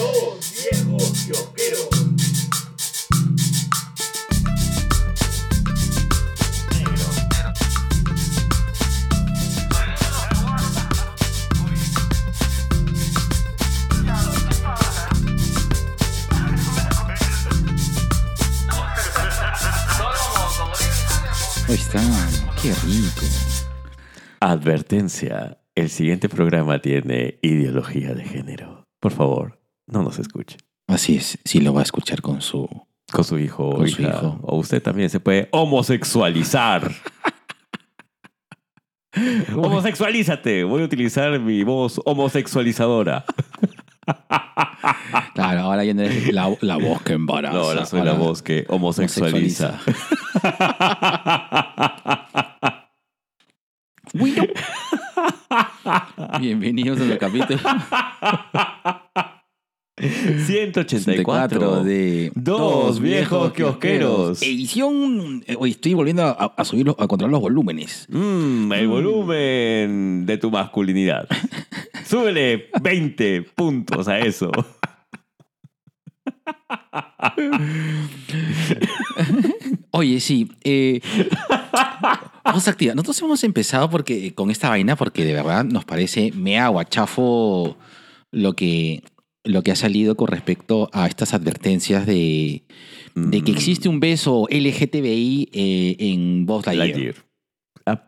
Viejos está, qué. Advertencia. El siguiente programa tiene ideología de género. Por favor, no nos escuche. Así es, sí lo va a escuchar con su... Con su hijo o Con su hija. hijo. O usted también se puede homosexualizar. Homosexualízate. Voy a utilizar mi voz homosexualizadora. Claro, ahora ya no es la, la voz que embaraza. No, ahora soy la voz que homosexualiza. Bienvenidos al capítulo 184 de Dos viejos kiosqueros. Edición. eh, Hoy estoy volviendo a, a subir, los- a controlar los volúmenes. Mm, el volumen de tu masculinidad. Súbele 20 puntos a eso. Oye, sí. Eh, vamos a activar. Nosotros hemos empezado porque, con esta vaina porque de verdad nos parece mea guachafo lo que, lo que ha salido con respecto a estas advertencias de, de que Mm, existe un beso LGTBI eh, en Buzz Lightyear. Ah,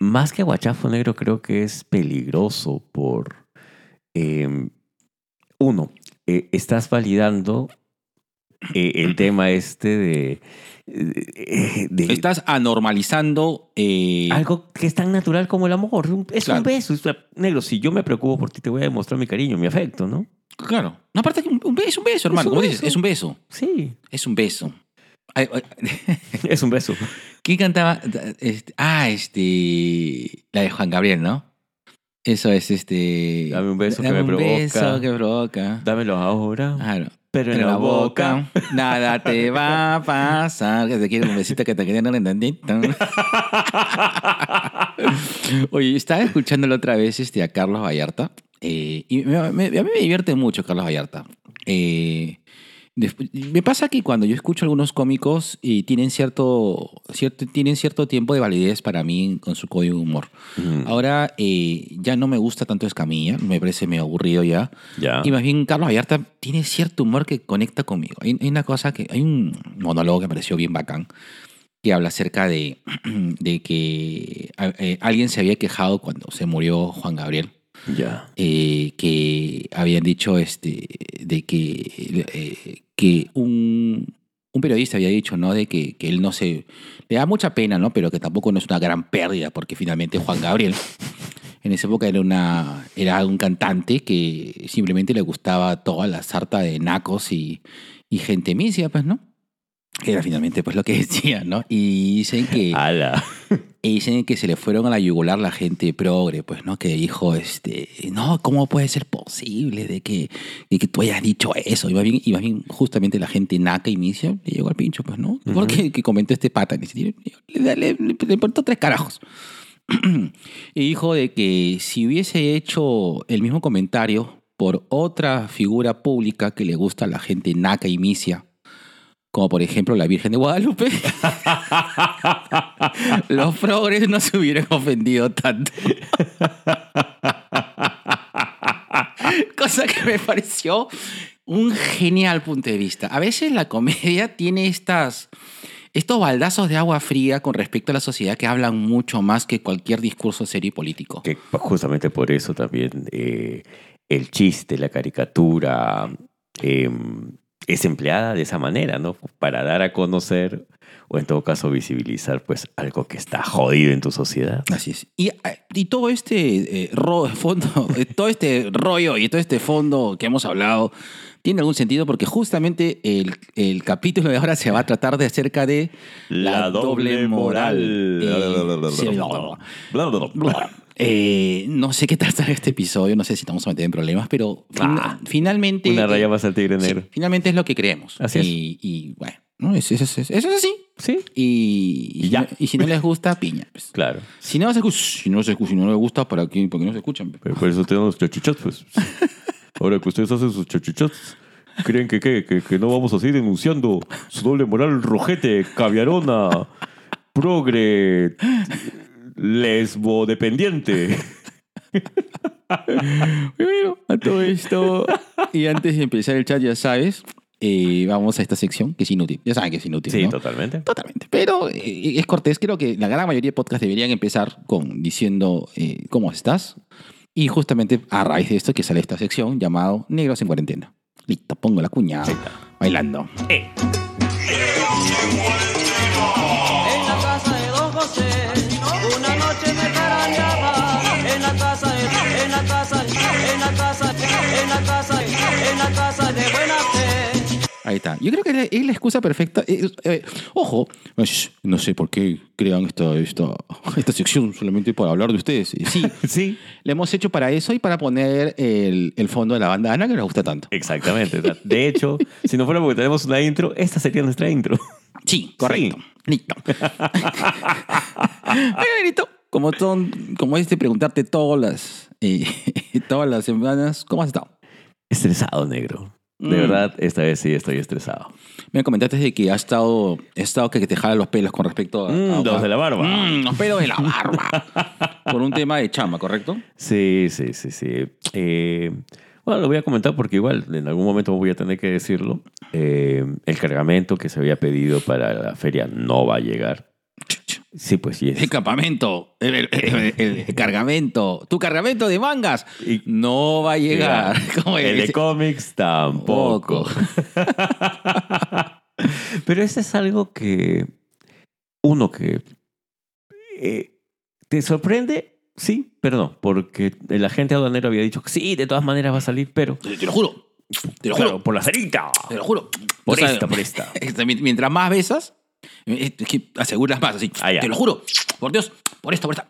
más que guachafo negro, creo que es peligroso por. eh, uno, eh, estás validando eh, el tema este de. de- Estás anormalizando. algo que es tan natural como el amor. Es Claro. un beso. es negro, si yo me preocupo por ti, te voy a demostrar mi cariño, mi afecto, ¿no? Claro. No, aparte que un, un beso, un beso, hermano. un Como dices, es un beso. Sí, Es un beso. Ay, ay, es un beso. ¿Quién cantaba? Este, ah, este. La de Juan Gabriel, ¿no? Eso es este. Dame un beso que Dame me un provoca. beso que provoca. Dámelo ahora. Claro. pero en, la, boca. Nada te va a pasar. Que te quiere un besito que te un tantito. Oye, estaba escuchándolo otra vez este, a Carlos Vallarta. Eh, y me- me- a mí me divierte mucho Carlos Vallarta. Eh, me pasa que cuando yo escucho algunos cómicos y tienen cierto, cierto, tienen cierto tiempo de validez para mí con su código de humor. Mm, Ahora eh, ya no me gusta tanto Escamilla, me parece medio aburrido ya. Y más bien Carlos Vallarta tiene cierto humor que conecta conmigo. Hay, hay una cosa que, hay un monólogo que me pareció bien bacán, que habla acerca de, de que eh, alguien se había quejado cuando se murió Juan Gabriel, Ya. eh, que habían dicho este, de que, eh, que un, un periodista había dicho, ¿no? De que, que él no se... Le da mucha pena, ¿no? Pero que tampoco no es una gran pérdida, porque finalmente Juan Gabriel en esa época era, una, era un cantante que simplemente le gustaba toda la sarta de nacos y, y gente misia, pues, ¿no? Era finalmente pues lo que decía, ¿no? Y dicen que... Ala. Y dicen que se le fueron a la yugular la gente progre, pues, ¿no? Que dijo, este, no, ¿cómo puede ser posible de que, de que tú hayas dicho eso? Y más bien, y más bien justamente la gente naca y misia le llegó al pincho, pues, ¿no? Igual Ujú. que, que comentó este pata, le, le, le, le importó tres carajos. y dijo de que si hubiese hecho el mismo comentario por otra figura pública que le gusta a la gente naca y misia, como por ejemplo la Virgen de Guadalupe, los progres no se hubieran ofendido tanto. Cosa que me pareció un genial punto de vista. A veces la comedia tiene estas, estos baldazos de agua fría con respecto a la sociedad que hablan mucho más que cualquier discurso serio y político. Que justamente por eso también eh, el chiste, la caricatura eh, es empleada de esa manera, ¿no? Para dar a conocer o en todo caso visibilizar pues algo que está jodido en tu sociedad. Así es. Y, eh, y todo este eh, ro- fondo, eh, todo este rollo y todo este fondo que hemos hablado tiene algún sentido porque justamente el, el capítulo de ahora se va a tratar de acerca de La doble moral. Eh, sí, eh, no sé qué tratar este episodio, no sé si estamos a meter en problemas, pero fin- Ah, finalmente... Una raya eh, más al tigre sí, finalmente es lo que creemos. Así es. y, y, bueno, ¿no? eso, eso- eso- eso es así. Sí. Y, y Y si ya. no- y si no les gusta, piña. pues. Claro. Si no se escucha, si no se escucha, si no les gusta, ¿para qué? ¿Por qué no se escuchan? Pero por eso tenemos los chichos, pues. Ahora que ustedes hacen sus chachuchats, ¿creen que, qué? que, que no vamos a seguir denunciando su doble moral rojete, caviarona, progre, lesbo dependiente? Bueno, a todo esto. Y antes de empezar el chat, ya sabes, eh, vamos a esta sección que es inútil. Ya saben que es inútil. Sí, ¿no? totalmente. Totalmente. Pero eh, es cortés. Creo que la gran mayoría de podcasts deberían empezar con diciendo eh, cómo estás. Y justamente a raíz de esto que sale esta sección llamado Negros en Cuarentena. Listo, pongo la cuña. Bailando. Ahí está. Yo creo que es la excusa perfecta. Eh, eh, ojo, shh, no sé por qué crean esta, esta, esta sección solamente para hablar de ustedes. Eh, Sí, sí, le hemos hecho para eso y para poner el, el fondo de la banda Ana que nos gusta tanto. exactamente. De hecho, si no fuera porque tenemos una intro, esta sería nuestra intro. Sí, correcto. Listo. Oiga, Benito, como, son, como es de preguntarte todas las, eh, todas las semanas, ¿cómo has estado? Estresado, negro. De Mm. verdad, esta vez sí estoy estresado. Me comentaste de que has estado, estado que te jala los pelos con respecto a... Mm, a- los de la barba. Mm, los pelos de la barba. Por un tema de chama, ¿correcto? Sí, sí, sí, sí. Eh, bueno, lo voy a comentar porque igual en algún momento voy a tener que decirlo. Eh, el cargamento que se había pedido para la feria no va a llegar. Sí, pues sí. El Es. campamento, el, el- el- el cargamento, tu cargamento de mangas Y- no va a llegar. ¿Cómo El de cómics tampoco. Poco. Pero ese es algo que uno que eh, te sorprende, sí, pero no, porque el agente aduanero había dicho que sí, de todas maneras va a salir, pero Te, te lo juro. Te lo Claro, juro. por la cerita. Te lo juro. Por O sea, esta, por esta. este, mi- Mientras más besas, es que aseguras más, así. Ah. Te lo juro. Por Dios. Por esta, por esta.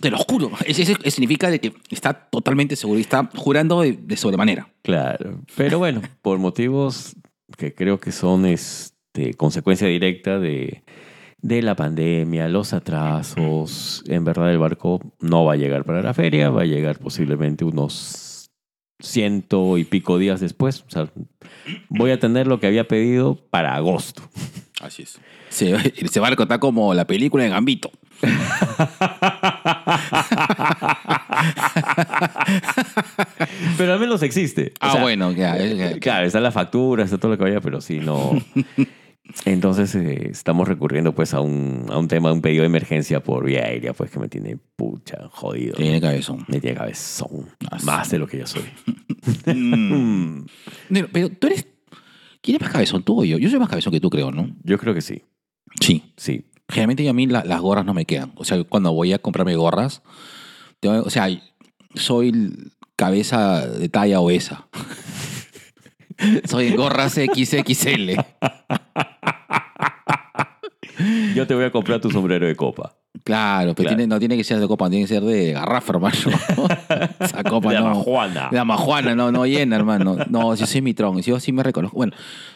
Te lo juro. Eso significa de que está totalmente seguro y está jurando de, de sobremanera. Claro, pero bueno, por motivos que creo que son este, consecuencia directa de, de la pandemia, los atrasos, en verdad el barco no va a llegar para la feria, va a llegar posiblemente unos ciento y pico días después. O sea, voy a tener lo que había pedido para agosto. Así es. Se, ese barco está como la película de Gambito. Pero al menos existe. O Ah, sea, bueno, ya. Claro, está la factura, está todo lo que vaya, pero sí, no. Entonces eh, estamos recurriendo pues a un, a un tema, a un pedido de emergencia por vía aérea, pues que me tiene pucha, jodido. Tiene cabezón. Me tiene cabezón. Ah, sí. Más de lo que yo soy. Mm. Mm, Pero tú eres. ¿Quién es más cabezón, tú o yo? Yo soy más cabezón que tú, creo, ¿no? Yo creo que sí. Sí. Sí. Generalmente a mí la- las gorras no me quedan. O sea, cuando voy a comprarme gorras, tengo- o sea, soy cabeza de talla obesa. soy gorras XXL. Yo te voy a comprar tu sombrero de copa. Claro, pero Claro. tiene- no tiene que ser de copa, tiene que ser de garrafa, hermano. Esa copa de no. Amajuana. De amajuana, no, no llena, hermano. No, yo soy mitrón, yo sí me reconozco. Bueno,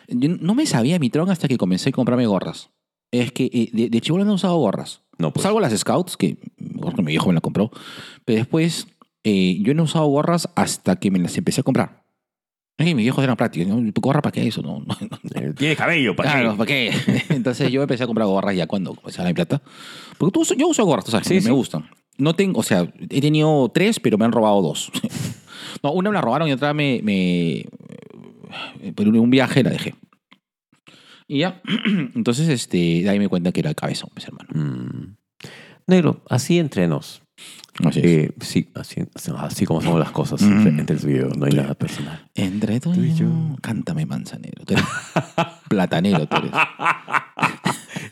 yo no me sabía mitrón hasta que comencé a comprarme gorras. Es que eh, de, de chibolo no he usado gorras. No, pues. Salvo las Scouts, que mi viejo me la compró. Pero después, eh, yo no he usado gorras hasta que me las empecé a comprar. Mis viejos eran prácticos. ¿no? ¿Gorra para qué eso? No, no, no. Eh, Tiene cabello, ¿para Claro, qué? ¿para qué? Entonces yo empecé a comprar gorras ya cuando comencé a plata. Porque tú, yo uso gorras, tú sabes, Sí, me, sí. me gustan. No tengo, o sea, he tenido tres, pero me han robado dos. No, una me la robaron y otra me, me por un viaje la dejé. Y ya, entonces este, de ahí me cuenta que era el cabezón, pues hermano. Mm. Negro, así entre nos. Así. Eh, sí, así, así como son las cosas Mm. entre, y yo. No hay nada personal. Entre tú y yo. Cántame, manzanero. Tú eres platanero, tú eres.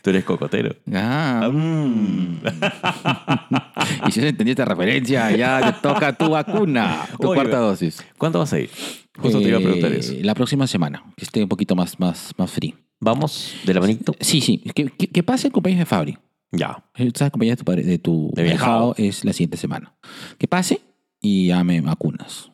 Tú eres cocotero. Ah, mm. y si no entendí esta referencia, ya te toca tu vacuna, tu Oiga. cuarta dosis. ¿Cuándo vas a ir? Justo te iba a preguntar Eh, eso. La próxima semana, que esté un poquito más, más, más free. ¿Vamos de la manito? Sí, sí. Que, que, que pase el cumpleaños de Fabri. Ya. Esa cumpleaños de tu, padre- de tu De ahijado. es la siguiente semana. Que pase y ya me vacunas.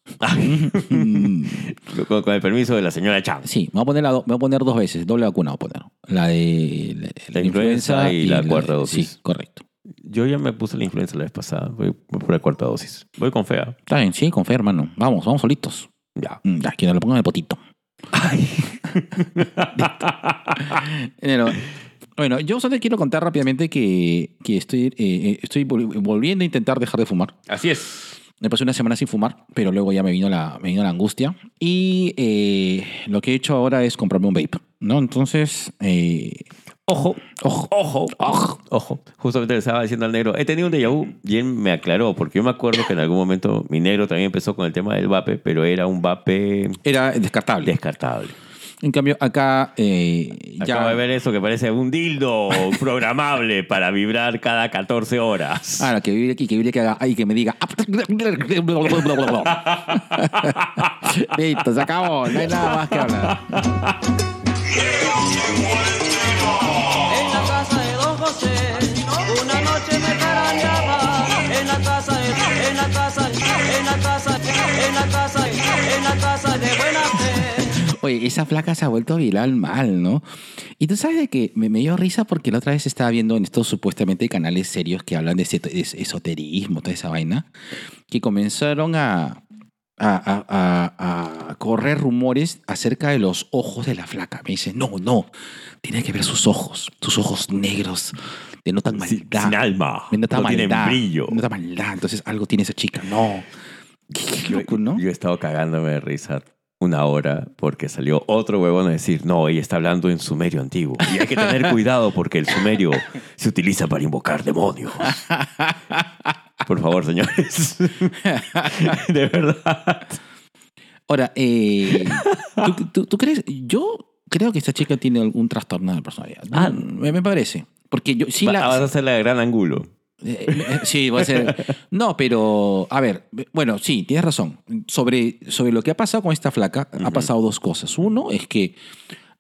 Mm, Con, con el permiso de la señora Chan. sí, me voy, a poner la do- me voy a poner dos veces, doble vacuna voy a poner. La de la, La influenza y la cuarta dosis. Sí, correcto. Yo ya me puse la influenza la vez pasada. Voy por la cuarta dosis. Voy con fea. Está bien, sí, con fe, hermano. Vamos, vamos solitos. Ya. Mm, Ya, que nos lo pongan en el potito. Pero, bueno, yo solo quiero contar rápidamente que, que estoy, eh, eh, estoy vol- volviendo a intentar dejar de fumar. Así es. Me pasé una semana sin fumar, pero luego ya me vino la, me vino la angustia. Y eh, lo que he hecho ahora es comprarme un vape, ¿no? Entonces, eh, Ojo, ojo, ojo, ojo. ojo. Justamente le estaba diciendo al negro, he tenido un déjà vu y él me aclaró, porque yo me acuerdo que en algún momento mi negro también empezó con el tema del vape, pero era un vape Era descartable. descartable. En cambio, acá eh, ya... Acabo de ver eso que parece un dildo programable para vibrar cada 14 horas. Ahora, que vibre aquí, que vibre que haga, ay, que me diga. Listo, se acabó, no hay nada más que hablar. En la casa de Don José, una noche me carañaba. En la casa de, en la casa, en la casa, en la casa, en la casa de buena. Oye, esa flaca se ha vuelto viral mal, ¿no? Y tú sabes de que me, me dio risa porque la otra vez estaba viendo en estos supuestamente canales serios que hablan de, esoterismo, toda esa vaina, que comenzaron a, a, a- a- correr rumores acerca de los ojos de la flaca. Me dicen, no, no, tiene que ver sus ojos, sus ojos negros, denotan maldad. sin alma. Denota no maldad. brillo. Denota maldad. Entonces algo tiene esa chica. No. Qué, qué Yo, loco, ¿no? yo he estado cagándome de risa una hora porque salió otro huevón a decir, no, ella está hablando en sumerio antiguo. Y hay que tener cuidado porque el sumerio se utiliza para invocar demonios. Por favor, señores. De verdad. Ahora, eh, ¿tú, tú, tú crees? Yo creo que esta chica tiene algún trastorno de personalidad. Ah. me, me parece. Porque yo sí Va- la. Vas a hacer la de gran ángulo. Eh, eh, sí, va a ser. No, pero a ver, bueno, sí, tienes razón. Sobre, sobre lo que ha pasado con esta flaca, ha pasado dos cosas. Uno es que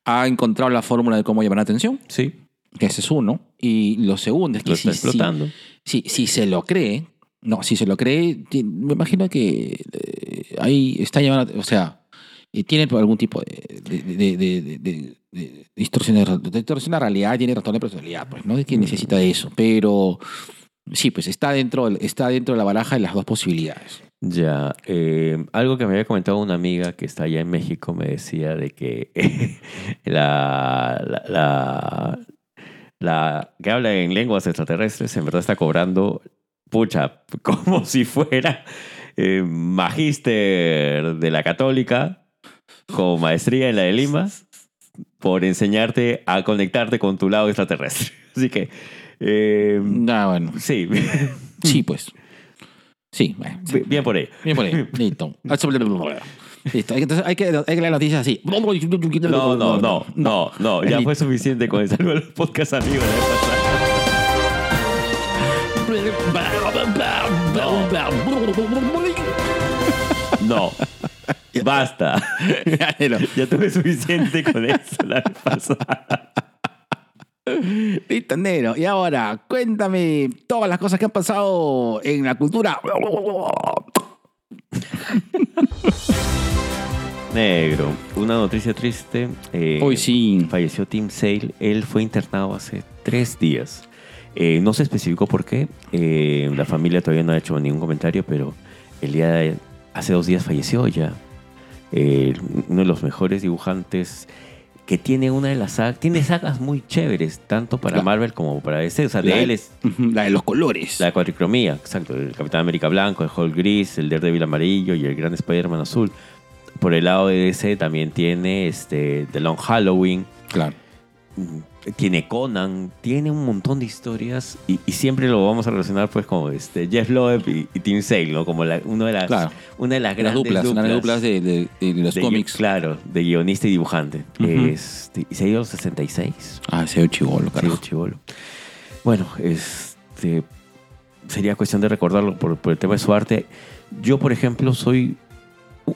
ha encontrado la fórmula de cómo llamar la atención, Sí, que ese es uno. Y lo segundo es que lo si, está explotando. si, si se lo cree, no, si se lo cree, me imagino que eh, ahí está llamando, o sea, eh, tiene algún tipo de, de, de, de- de- de- de distorsión, de, de de realidad, tiene trastorno de personalidad, pues, ¿no? Es que necesita eso, pero sí, pues está dentro, está dentro de la baraja de las dos posibilidades. Ya, eh, algo que me había comentado una amiga que está allá en México me decía de que la, la, la, la que habla en lenguas extraterrestres en verdad está cobrando, pucha, como si fuera eh, magíster de la católica con maestría en la de Lima por enseñarte a conectarte con tu lado extraterrestre. Así que, eh, Ah, bueno, sí, sí, pues. Sí, bueno. sí. bien por ahí. Bien por ahí. Listo. Listo. Hay que- Entonces hay que, hay que leer noticias así. No, no, no, no, no. Ya fue suficiente con el saludo los podcast amigos. No. Basta. Ya tuve suficiente con eso la vez pasada. Listo, negro. Y ahora, cuéntame todas las cosas que han pasado en la cultura. Negro. Una noticia triste. eh, Hoy sí. Falleció Tim Sale. Él fue internado hace tres días. Eh, no se especificó por qué. Eh, la familia todavía no ha hecho ningún comentario, pero el día de hace dos días falleció ya. Uno de los mejores dibujantes que tiene una de las sagas. Tiene sagas muy chéveres, tanto para La- Marvel como para DC. O sea, de él es La de los colores. la cuatricromía, exacto. El Capitán América blanco, el Hulk gris, el Daredevil amarillo y el Gran Spider-Man azul. Por el lado de DC también tiene este, The Long Halloween, Claro. Tiene Conan, tiene un montón de historias y, y siempre lo vamos a relacionar pues como este, Jeff Loeb y, y Tim Sale, ¿no? Como la, uno de las, Claro. una de las Las grandes duplas, una de las duplas de, de- de los de- cómics. Claro, de guionista y dibujante. Ujú. Este, y se dio a los 66. Ah, ese chivolo, Sí, carajo. chivolo. Bueno, este sería cuestión de recordarlo por, por el tema de su arte. Yo, por ejemplo, soy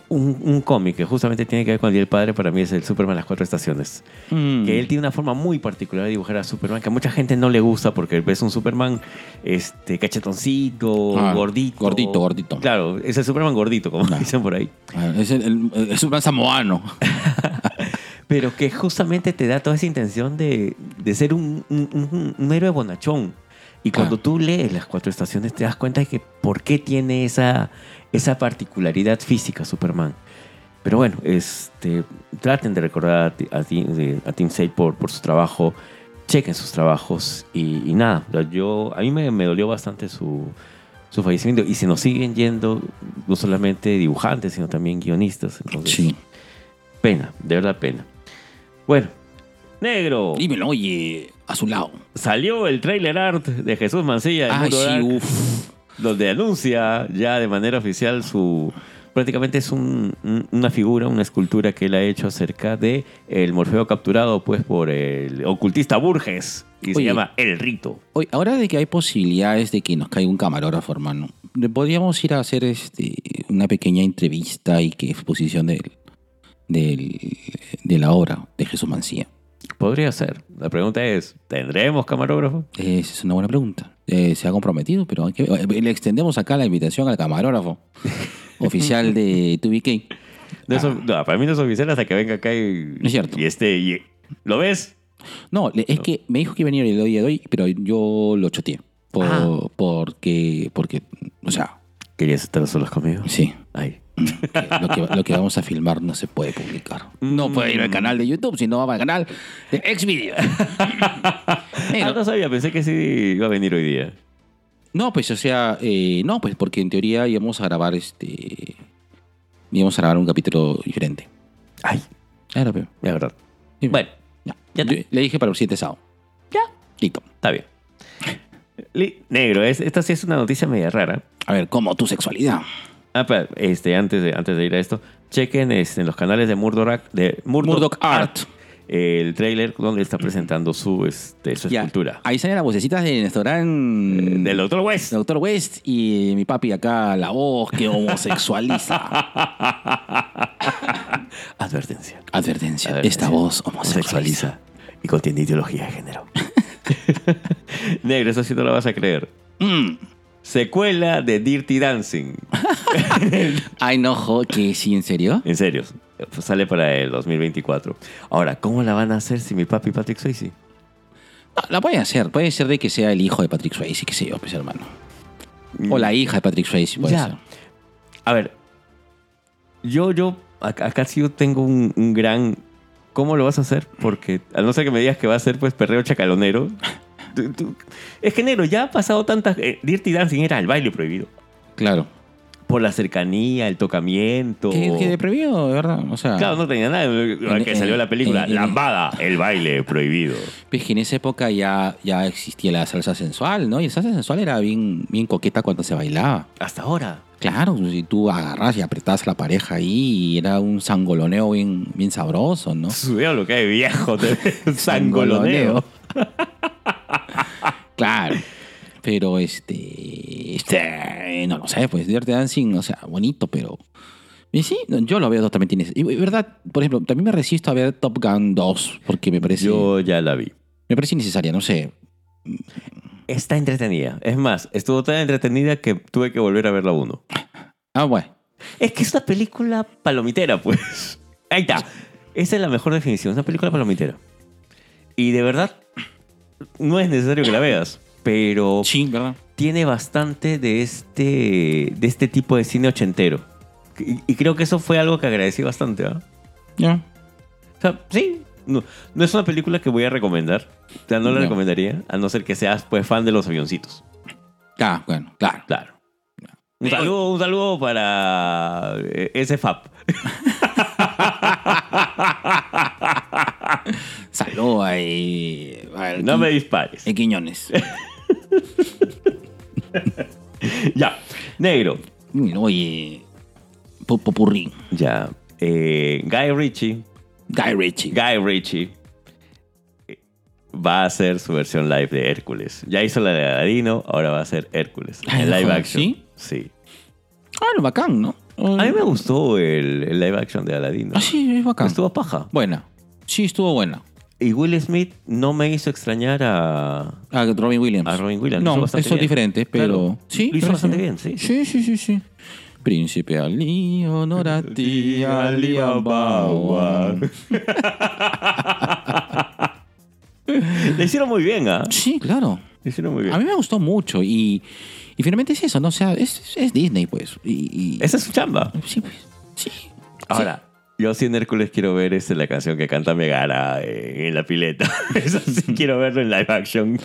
un, un cómic que justamente tiene que ver con el Día del Padre. Para mí es el Superman Las Cuatro Estaciones. Mm. Que él tiene una forma muy particular de dibujar a Superman que a mucha gente no le gusta porque ves un Superman este, cachetoncito, Ah, gordito. gordito, gordito. Claro, es el Superman gordito, como Ah. dicen por ahí. Ah, Es el, un samoano. Pero que justamente te da toda esa intención de, de ser un, un- un- un héroe bonachón. Y cuando Ah. tú lees las cuatro estaciones te das cuenta de que por qué tiene esa, esa particularidad física Superman. Pero bueno, este, traten de recordar a, Ti- a, Tim- a Tim Sale por, por su trabajo, chequen sus trabajos y, y nada, yo, a mí me, me dolió bastante su, su fallecimiento y se nos siguen yendo no solamente dibujantes, sino también guionistas. Entonces, Sí. pena, de verdad pena. Bueno, negro, Dímelo, oye, a su lado. salió el trailer art de Jesús Mancilla, Mundo sí, uff. Donde anuncia ya de manera oficial su... Prácticamente es un- un- una figura, una escultura que él ha hecho acerca de el Morfeo capturado pues por el ocultista Burges y se llama El Rito. Oye, ahora de que hay posibilidades de que nos caiga un camarógrafo, hermano, podríamos ir a hacer este una pequeña entrevista y que exposición del, del- de la obra de Jesús Mancía. Podría ser. La pregunta es, ¿tendremos camarógrafo? Esa es una buena pregunta. Eh, se ha comprometido, pero hay que- eh, le extendemos acá la invitación al camarógrafo oficial de 2BK. No es Ah. no, para mí no es oficial hasta que venga acá y, Es cierto. y esté... y- ¿Lo ves? No, es que me dijo que iba a venir el día de hoy, pero yo lo choteé. Por- Ah. Porque, porque, o sea, ¿Querías estar solos conmigo? sí. Ay. Lo, que, lo que vamos a filmar no se puede publicar. No puede ir al canal de YouTube, sino va al canal de Xvideos. Ah, no sabía, pensé que sí iba a venir hoy día. no, pues, o sea, eh, no, pues porque en teoría íbamos a grabar este. íbamos a grabar un capítulo diferente. Ay, Claro, pero. de verdad. sí, Bueno, ya. ya está. le dije para el 7 sábado. Ya. Listo. está bien. Negro, es- esta sí es una noticia media rara. A ver, ¿cómo tu sexualidad? Ah, pero, este, antes, de, antes de ir a esto, chequen este, en los canales de Murdoch, de Murdoch, Murdoch Art. el trailer donde está presentando su, este, su escultura. Ahí salen las vocecitas de nuestro gran. Eh, Del Dr. West. Doctor West y mi papi acá, la voz que homosexualiza. Advertencia. Advertencia, Advertencia. esta voz homosexualiza. Homosexualiza y contiene ideología de género. Negro, eso sí no lo vas a creer. Mm. Secuela de Dirty Dancing. Ay, no, que sí, ¿en serio? En serio, sale para el 2024. Ahora, ¿cómo la van a hacer si mi papi Patrick Swayze? No, la pueden hacer. Puede ser de que sea el hijo de Patrick Swayze, qué sé yo, pues hermano. O la hija de Patrick Swayze, puede Ya. ser. A ver, yo, yo, acá, acá sí yo tengo un, un gran... ¿Cómo lo vas a hacer? Porque a no ser que me digas que va a ser pues perreo chacalonero. Es que negro, ya ha pasado tantas... eh, Dirty Dancing era el baile prohibido. Claro. Por la cercanía, el tocamiento. Que, que de prohibido, de verdad. O sea, Claro, no tenía nada. que en- salió la película. en- Lambada, el baile prohibido. pues que en esa época ya, ya existía la salsa sensual, ¿no? Y la salsa sensual era bien, bien coqueta cuando se bailaba. Hasta ahora. Claro, si tú agarras y apretabas a la pareja ahí y era un sangoloneo bien, bien sabroso, ¿no? Subió lo que hay viejo. te- Sangoloneo. Claro. Pero este, este, no lo sé, pues Dirty Dancing, o sea, bonito, pero... Y sí, yo lo veo totalmente innecesario. Y, verdad, por ejemplo, también me resisto a ver Top Gun 2 porque me parece, Yo ya la vi. me parece innecesaria, no sé. Está entretenida. Es más, estuvo tan entretenida que tuve que volver a ver la 1. Ah, bueno. Es que es una película palomitera, pues. Ahí está. Esa es la mejor definición. Es una película palomitera. Y de verdad, no es necesario que la veas. Pero Sí, ¿verdad? tiene bastante de este, de este tipo de cine ochentero. Y, y creo que eso fue algo que agradecí bastante. ¿ah? Ya. O sea, sí. No, no es una película que voy a recomendar. O sea, no la No. recomendaría. A no ser que seas pues, fan de los avioncitos. Ah, bueno, claro. Claro. Un saludo, un saludo para eh, ese FAP. Salud ahí. al No me dispares. en Quiñones. Ya. Negro. Oye, pu- popurrí. Ya. Eh, Guy Ritchie. Guy Ritchie. Guy Ritchie eh, va a hacer su versión live de Hércules. Ya hizo la de Aladino, ahora va a hacer Hércules. Ay, En live action. ¿sí? Sí. Ah, lo bacán, ¿no? A mí me gustó el, el live action de Aladino. Ah, sí, es bacán. Estuvo paja. Buena. Sí, estuvo buena. Y Will Smith no me hizo extrañar a, Ah, Robin Williams. a Robin Williams. No, bastante eso es diferente, pero. Claro. Sí, Lo hizo bastante sí. bien, sí. Sí, sí, sí, sí. Príncipe Ali, honor a ti, Ali Baba. Le hicieron muy bien, ¿ah? Sí, claro. Lo hicieron muy bien. A mí me gustó mucho y, y finalmente es eso, ¿no? O sea, es, es Disney, pues. Y, y- Esa es su chamba. Sí, pues. Sí. Ahora, yo sí en Hércules quiero ver este, la canción que canta Megara eh, en la pileta. Eso sí quiero verlo en live action.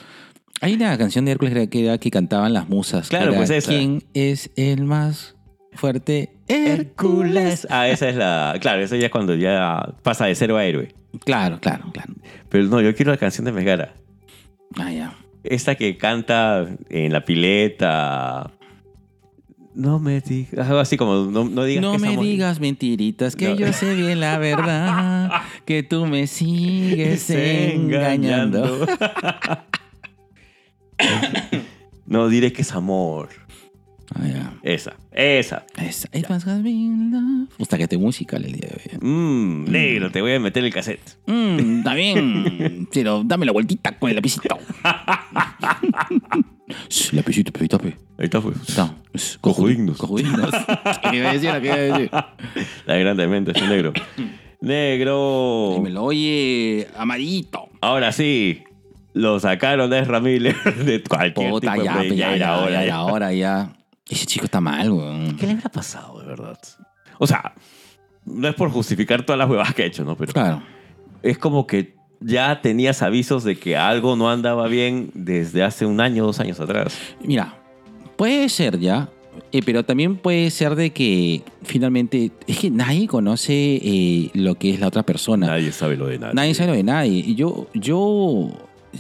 Hay una canción de Hércules que era que cantaban las musas. Claro, pues esa. ¿Quién es el más fuerte? Hércules. Ah, esa es la... Claro, esa ya es cuando ya pasa de cero a héroe. Claro, claro, claro. Pero no, yo quiero la canción de Megara. Ah, ya. Esta que canta en la pileta. No me digas. Algo así como. No, no digas No que me estamos- digas mentiritas, que No. yo sé bien la verdad, que tú me sigues engañando. no diré que es amor. Ah. Esa, esa. Esa. It must have been love. Gusta que esté musical el día de hoy. Mmm, negro, te voy a meter el cassette. Mmm, está bien. Pero dame la vueltita con el lapicito. Lapicito, pe. Ahí está. Está. Shh, Cojudignos. Cojudignos. ¿Qué iba a decir? ¿Qué iba a decir? La grande mente, es negro. negro. Dímelo, oye, amarito. Ahora sí. Lo sacaron de Miller de cualquier Puta, tipo ya, de ya, era ya, hora, ya, ya. ya, ahora ya. Ese chico está mal, weón. ¿Qué le habrá pasado, de verdad? O sea, no es por justificar todas las huevas que ha hecho, ¿no? Pero Claro. es como que ya tenías avisos de que algo no andaba bien desde hace un año, dos años atrás. Mira, puede ser ya, eh, pero también puede ser de que finalmente es que nadie conoce eh, lo que es la otra persona. Nadie, Nadie sabe lo de nada. sabe lo de nadie. Y yo, yo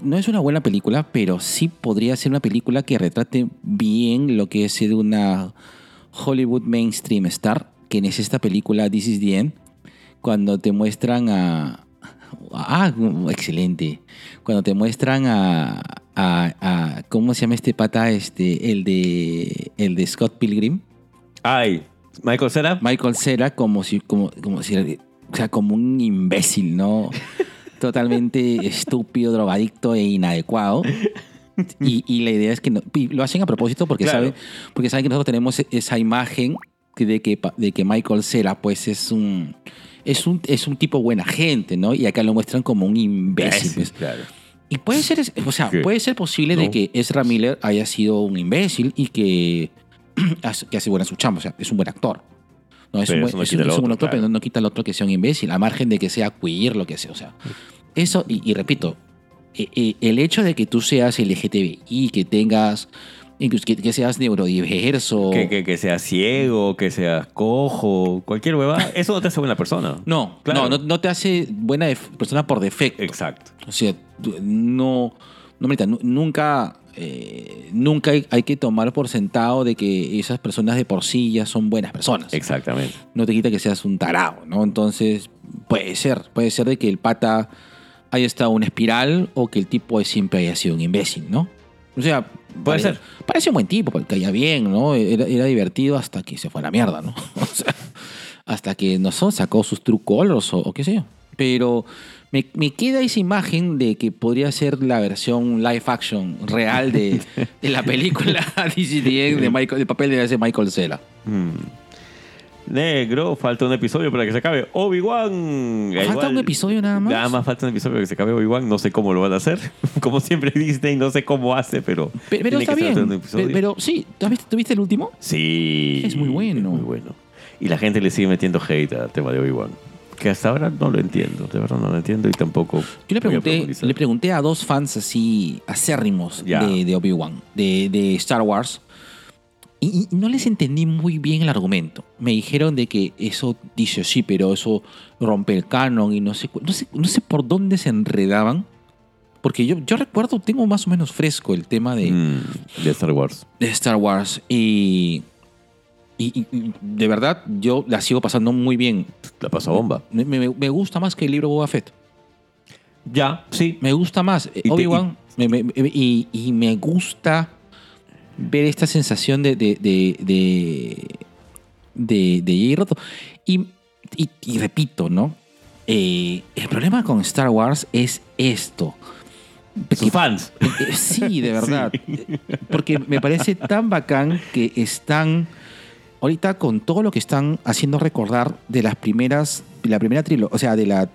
no es una buena película, pero sí podría ser una película que retrate bien lo que es ser una Hollywood mainstream star, que en esta película This is the End, cuando te muestran a... Ah, excelente. Cuando te muestran a, a, a- ¿cómo se llama este pata? Este, el de el de Scott Pilgrim, Ay, Michael Cera. Michael Cera como si como como si o sea, como un imbécil, ¿no? Totalmente estúpido, drogadicto e inadecuado. Y, y la idea es que no- lo hacen a propósito porque Claro. saben porque saben que nosotros tenemos esa imagen de que de que Michael Cera pues es un es un es un tipo buena gente, ¿no? Y acá lo muestran como un imbécil. pues. claro. Y puede ser, o sea, ¿Qué? puede ser posible de que Ezra Miller haya sido un imbécil y que, hace- que hace buena su chamba. O sea, es un buen actor. No, es Pero un buen, no es un actor, pero claro. no, no quita al otro que sea un imbécil, a margen de que sea queer, lo que sea. O sea, eso, y, y repito, eh, eh, el hecho de que tú seas LGTBI, que tengas, incluso que, que seas neurodiverso. Que, que, que sea ciego, que sea cojo, cualquier hueva, eso no te hace buena persona. No, Claro. no, no, no te hace buena persona por defecto. Exacto. O sea, no, no, Marita, nu- nunca, eh, nunca hay, hay que tomar por sentado de que esas personas de por sí ya son buenas personas. Exactamente. No te quita que seas un tarado, ¿no? Entonces, puede ser, puede ser de que el pata haya estado en una espiral o que el tipo siempre haya sido un imbécil, ¿no? O sea, Puede parece, ser. Parece un buen tipo, porque caía bien, ¿no? Era, era divertido hasta que se fue a la mierda, ¿no? O sea, hasta que, no sé, sacó sus true colors o, o qué sé yo. Pero me, me queda esa imagen de que podría ser la versión live action real de, de la película DCDN de Michael, de papel de ese Michael Cera. Negro, falta un episodio para que se acabe Obi-Wan. ¿Falta Igual- un episodio nada más? Nada más falta un episodio para que se acabe Obi-Wan. No sé cómo lo van a hacer. Como siempre Disney, no sé cómo hace, pero. Pe- Pero, está bien. un Pero, sí, ¿tú has visto- ¿tú viste el último? Sí. Es muy bueno. es muy bueno. Y la gente le sigue metiendo hate al tema de Obi-Wan. Que hasta ahora no lo entiendo. De verdad no lo entiendo y tampoco. Yo le pregunté, le pregunté a dos fans así acérrimos de, de Obi-Wan, de, de Star Wars, y, y no les entendí muy bien el argumento. Me dijeron de que eso dice sí, pero eso rompe el canon y no sé, no sé, no sé por dónde se enredaban. Porque yo, yo recuerdo, tengo más o menos fresco el tema de, Mm, de Star Wars. de Star Wars y, y- de verdad yo la sigo pasando muy bien. La pasó bomba. Me, me- me gusta más que el libro Boba Fett. Ya, sí. Me gusta más. Y Obi-Wan. me- y me gusta ver esta sensación de. de. de. de. de. Roto. Y, y- y repito, ¿no? Eh, el problema con Star Wars es esto. Sus fans. Eh, Sí, de verdad. Porque me parece tan bacán que están ahorita con todo lo que están haciendo recordar de las primeras, la primera trilogía, o sea, de la,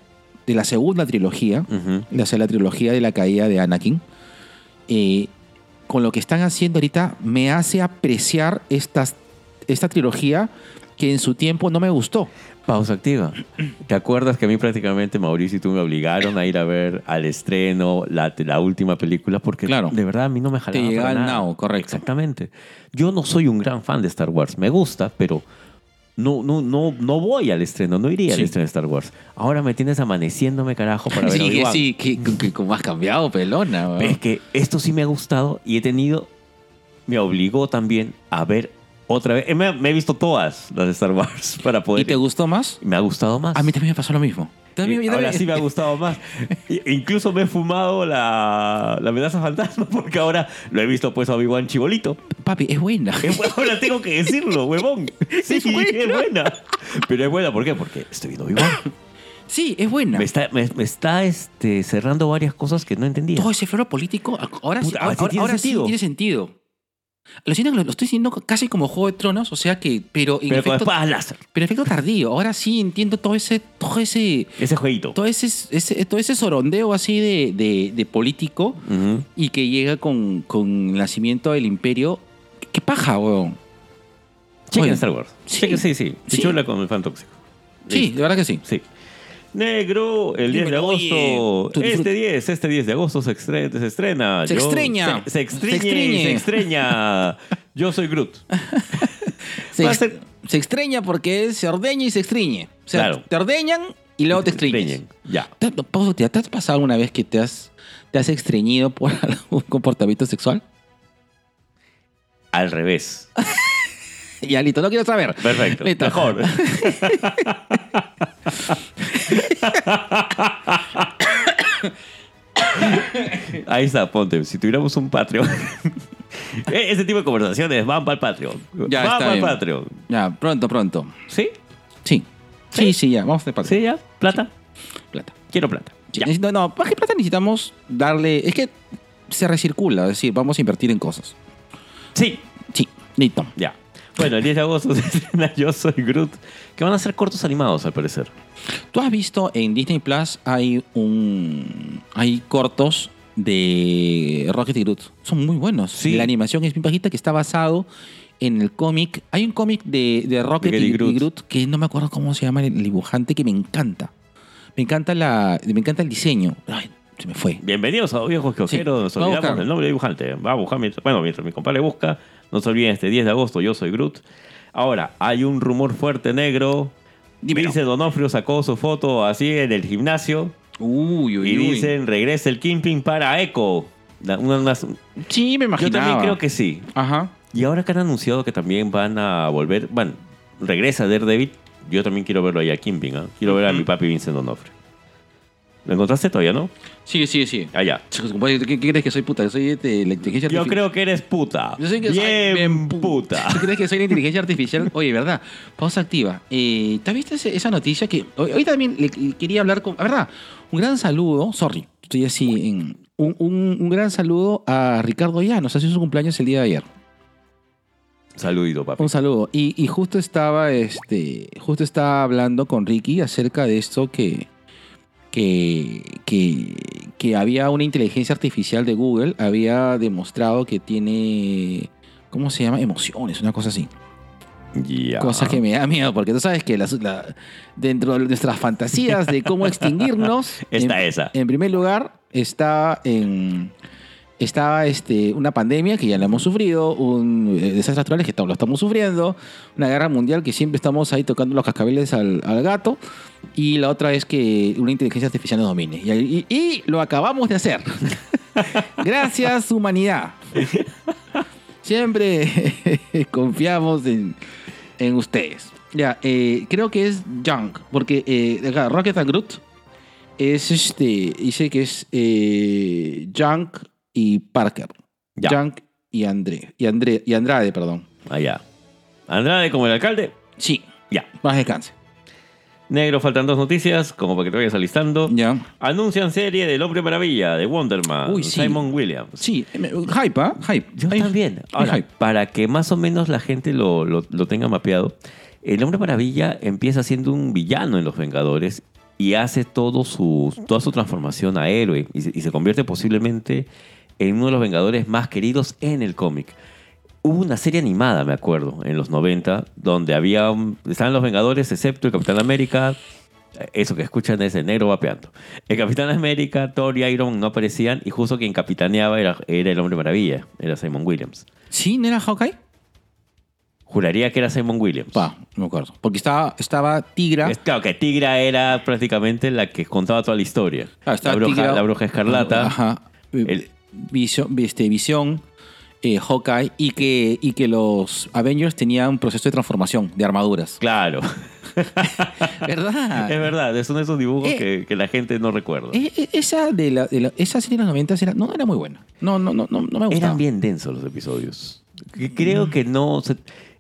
de la segunda trilogía, Ujú. o sea, la trilogía de la caída de Anakin. eh, con lo que están haciendo ahorita me hace apreciar estas, esta trilogía que en su tiempo no me gustó. Pausa activa. ¿Te acuerdas que a mí prácticamente Mauricio y tú me obligaron a ir a ver al estreno la, la última película? Porque Claro. de verdad a mí no me jalaba. Te llegaba el now, correcto. Exactamente. Yo no soy un gran fan de Star Wars. Me gusta, pero no, no, no, no voy al estreno. No iría al estreno de Star Wars. Ahora me tienes amaneciéndome, carajo, para ver Sí, sí, que, que- como has cambiado, pelona. Pero es que esto sí me ha gustado y he tenido, me obligó también a ver otra vez. Eh, Me, me he visto todas las de Star Wars para poder. ¿Y te gustó más? Me ha gustado más. A mí también me pasó lo mismo. También, Y ahora sí me ha gustado más. Incluso me he fumado la, la amenaza fantasma porque ahora lo he visto pues a Obi-Wan chibolito. Papi, es buena. Es Ahora tengo que decirlo, huevón. Sí, Es buena. es buena. Pero es buena, ¿por qué? Porque estoy viendo Obi-Wan. Sí, es buena. Me está, me, me está este, cerrando varias cosas que no entendía. Todo ese floro político, ahora, sí, Puta, ahora, ahora ahora sí tiene sentido. Lo siento que lo, lo estoy diciendo casi como Juego de Tronos, o sea que, pero en, Pero con efecto, espadas láser. pero en efecto tardío. Ahora sí entiendo todo ese, todo ese, Ese jueguito. todo ese, ese- todo ese sorondeo así de, de- de político Ujú. y que llega con, con el nacimiento del imperio. ¿Qué paja, weón? Chequen Star Wars. sí. Chequen, sí, sí. Sí. Pichula con el fan tóxico. Sí, de verdad que sí. Sí. Negro, el 10 de Dímelo, agosto. oye, tú disfruta- este 10, este 10 de agosto se, estre- se estrena. Se Yo- extraña. Se, se extriñe, Se extraña. Yo soy Groot. Se, ex- ser- se extraña porque se ordeña y se extriñe. O sea, Claro. te ordeñan y luego te extriñes. Ya. ¿Te, pausa, tía, ¿te has pasado alguna vez que te has, te has extrañido por algún comportamiento sexual? Al revés. Ya, listo, no quiero saber. Perfecto. Listo. Mejor. Ahí está, ponte. Si tuviéramos un Patreon. E- Ese tipo de conversaciones van para el Patreon. Ya, van para el. Patreon. Ya, pronto, pronto. ¿Sí? Sí. Sí, sí, ya. Vamos de parte. ¿Sí, ya? ¿Plata? Plata. Quiero plata. Sí, necesito- no, más que plata necesitamos darle... Es que se recircula, es decir, vamos a invertir en cosas. Sí. Sí, listo. Ya. Bueno, el 10 de agosto se estrena Yo Soy Groot, que van a ser cortos animados al parecer. Tú has visto en Disney Plus hay un... Hay cortos de Rocket y Groot. Son muy buenos. Sí. La animación es bien bajita que está basado en el cómic. Hay un cómic de, de Rocket De y, Groot. y Groot que no me acuerdo cómo se llama el dibujante que me encanta. Me encanta la, me encanta el diseño. Ay, se me fue. Bienvenidos a Viejos Quiojeros. Sí, Nos olvidamos del nombre del dibujante. Va a buscar mientras, bueno, mientras mi compadre busca. No se olviden, este 10 de agosto Yo Soy Groot. Ahora, hay un rumor fuerte negro. Dímelo. Dice Donofrio sacó su foto así en el gimnasio. Uy, uy, y uy. dicen, regresa el Kingpin para Echo. La- una- una- Sí, me yo imaginaba. también creo que sí. Ajá. Y ahora que han anunciado que también van a volver, bueno, regresa Daredevil, yo también quiero verlo ahí a Kingpin, ¿ah? Quiero ver a mi papi Vincent Donofrio. ¿Lo encontraste todavía, no? Sí, sí, sí. Allá. Compadre, ¿Qué, qué crees que soy puta? Soy de la inteligencia Yo artificial. creo que eres puta. Yo soy que soy bien pu- puta. ¿Tú crees que soy la inteligencia artificial? Oye, ¿verdad? Pausa activa. Eh, ¿Te has visto ese- esa noticia que hoy, hoy también le, le quería hablar con... La verdad, un gran saludo, sorry, estoy así en... Un, un- un gran saludo a Ricardo Llanos, hace su cumpleaños el día de ayer. Saludito, papi. Un saludo. Y, y justo estaba, este, justo estaba hablando con Ricky acerca de esto que, que, que, que había una inteligencia artificial de Google, había demostrado que tiene, ¿cómo se llama? Emociones, una cosa así. Cosa que me da miedo, porque tú sabes que la- dentro de nuestras fantasías de cómo extinguirnos, Está en, esa. en primer lugar está en estaba este, una pandemia que ya la hemos sufrido, un eh, desastres naturales que tam- lo estamos sufriendo, una guerra mundial que siempre estamos ahí tocando los cascabeles al, al gato, y la otra es que una inteligencia artificial nos domine. Y, lo acabamos de hacer. Gracias, humanidad. Siempre confiamos en, en ustedes. Ya, eh, creo que es Junk, porque eh, Rocket and Groot es este, dice que es Junk y Parker. Ya. Junk y André, y André, y Andrade, perdón. Allá. Andrade como el alcalde. Sí, Ya. más descanse. Negro, faltan dos noticias, como para que te vayas alistando. Ya. Anuncian serie del Hombre Maravilla, de Wonderman, Uy, sí. Simon Williams. Sí, hype, ¿ah? Hype. Yo también. Ahora, hype. para que más o menos la gente lo, lo- lo tenga mapeado, el Hombre Maravilla empieza siendo un villano en Los Vengadores y hace todo su, toda su transformación a héroe y se, y se convierte posiblemente en uno de los Vengadores más queridos en el cómic. Hubo una serie animada, me acuerdo, en los 90, donde había un- estaban los Vengadores, excepto el Capitán América. Eso que escuchan es el negro vapeando. El Capitán América, Thor y Iron no aparecían y justo quien capitaneaba era, era el Hombre Maravilla, era Simon Williams. ¿Sí? ¿No era Hawkeye? Juraría que era Simon Williams. Pa, no me acuerdo. Porque estaba, estaba Tigra. Es- claro, que Tigra era prácticamente la que contaba toda la historia. Ah, la, bruja, Tigra- la bruja escarlata. Ajá. El- Visión, este, Visión eh, Hawkeye, y que, y que los Avengers tenían un proceso de transformación de armaduras. Claro. ¿Verdad? es verdad, es uno de esos dibujos Eh. que, que la gente no recuerda. Eh, eh, esa, de la, de la- esa serie de los 90 era, no era muy buena. No, no, no, no, no me gustaba. Eran bien densos los episodios. Creo que no. se-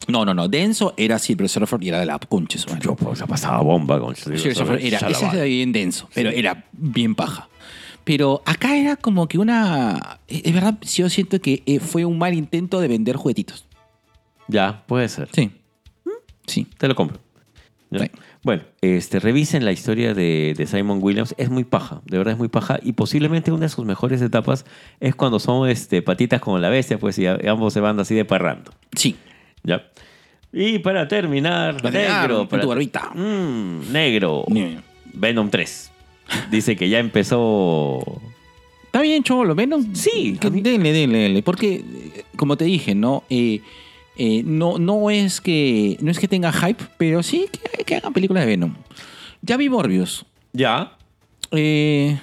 No, no, no. Denso era Silver Surfer y era de la concha. Yo pues, la pasaba bomba con Silver Surfer era, ese era bien denso, pero era bien paja. Pero acá era como que una... eh, Es verdad, yo siento que eh, fue un mal intento de vender juguetitos. Ya, puede ser. Sí. Sí. Te lo compro. Bueno, este, revisen la historia de, de Simon Williams. Es muy paja, de verdad es muy paja. Y posiblemente una de sus mejores etapas es cuando son este, patitas como la bestia, pues y ambos se van así de parrando. Sí. ¿Ya? Y para terminar, Para negro. para- tu barbita. Mm, negro. Venom 3. Dice que ya empezó. Está bien, Cholo, menos. Sí, Que, denle, denle, denle. Porque, eh, como te dije, ¿no? Eh, eh, no, no, es que, no es que tenga hype, pero sí que, que hagan películas de Venom. Ya vi Morbius. Ya. Eh,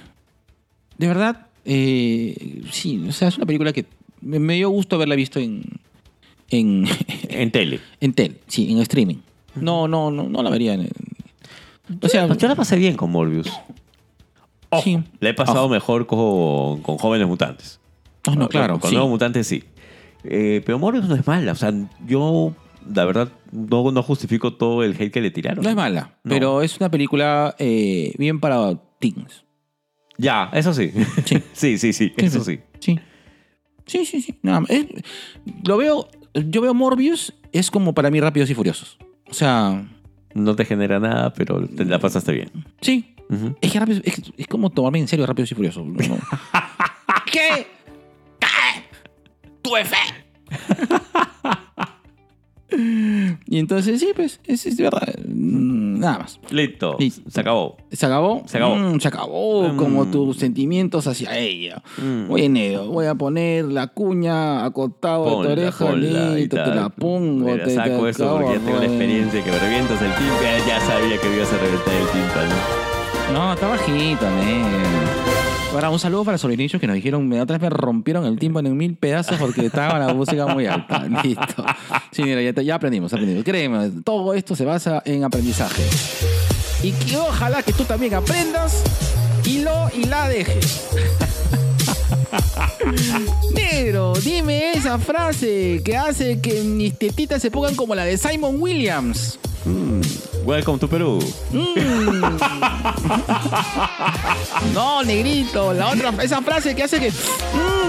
de verdad, sí, o sea, es una película que me, dio gusto haberla visto en, en, En tele. en tel, sí, en streaming. No, no, no, no la vería en... O sea, Yo la pasé bien con Morbius. Ojo, Sí. La he pasado Ojo. mejor con, con jóvenes mutantes. oh, no, claro, Con sí. nuevos mutantes sí. Eh, pero Morbius no es mala. O sea, yo, la verdad, no, no justifico todo el hate que le tiraron. No es mala, No. pero es una película eh, bien para teens. Ya, eso sí. Sí. sí, sí, sí. Eso sí. Sí. Sí, sí, sí. Es- lo veo, yo veo Morbius, es como para mí Rápidos y Furiosos. O sea, No te genera nada, pero te la pasaste bien. sí. Es que Rápidos- es, es como tomarme en serio Rápidos y Furiosos. No, no. ¿Qué? ¿Qué? ¿Tuve fe? Y entonces, sí, pues, es, es verdad. Mm, Nada más. Listo. Listo. Se acabó. ¿Se acabó? Se acabó. Mm, se acabó como Mm. tus sentimientos hacia ella. Mm. Oye, Neo, voy a poner la cuña acostado de tu oreja, ponla listo, te la pongo. Mira, te, saco te esto porque ya tengo la experiencia que me revientas el tímpano. Ya sabía que me ibas a reventar el tímpano. No, está bajito, Neo. Ahora, un saludo para los sobrinitos que nos dijeron, me otra vez me rompieron el tímpano en mil pedazos porque estaba la música muy alta. Listo. Sí, mira, ya, aprendimos, aprendimos. Créeme, todo esto se basa en aprendizaje. Y que ojalá que tú también aprendas y lo y la dejes. Negro, dime esa frase que hace que mis tetitas se pongan como la de Simon Williams. Mm. Welcome to Perú. No, negrito, la otra, esa frase que hace que mm,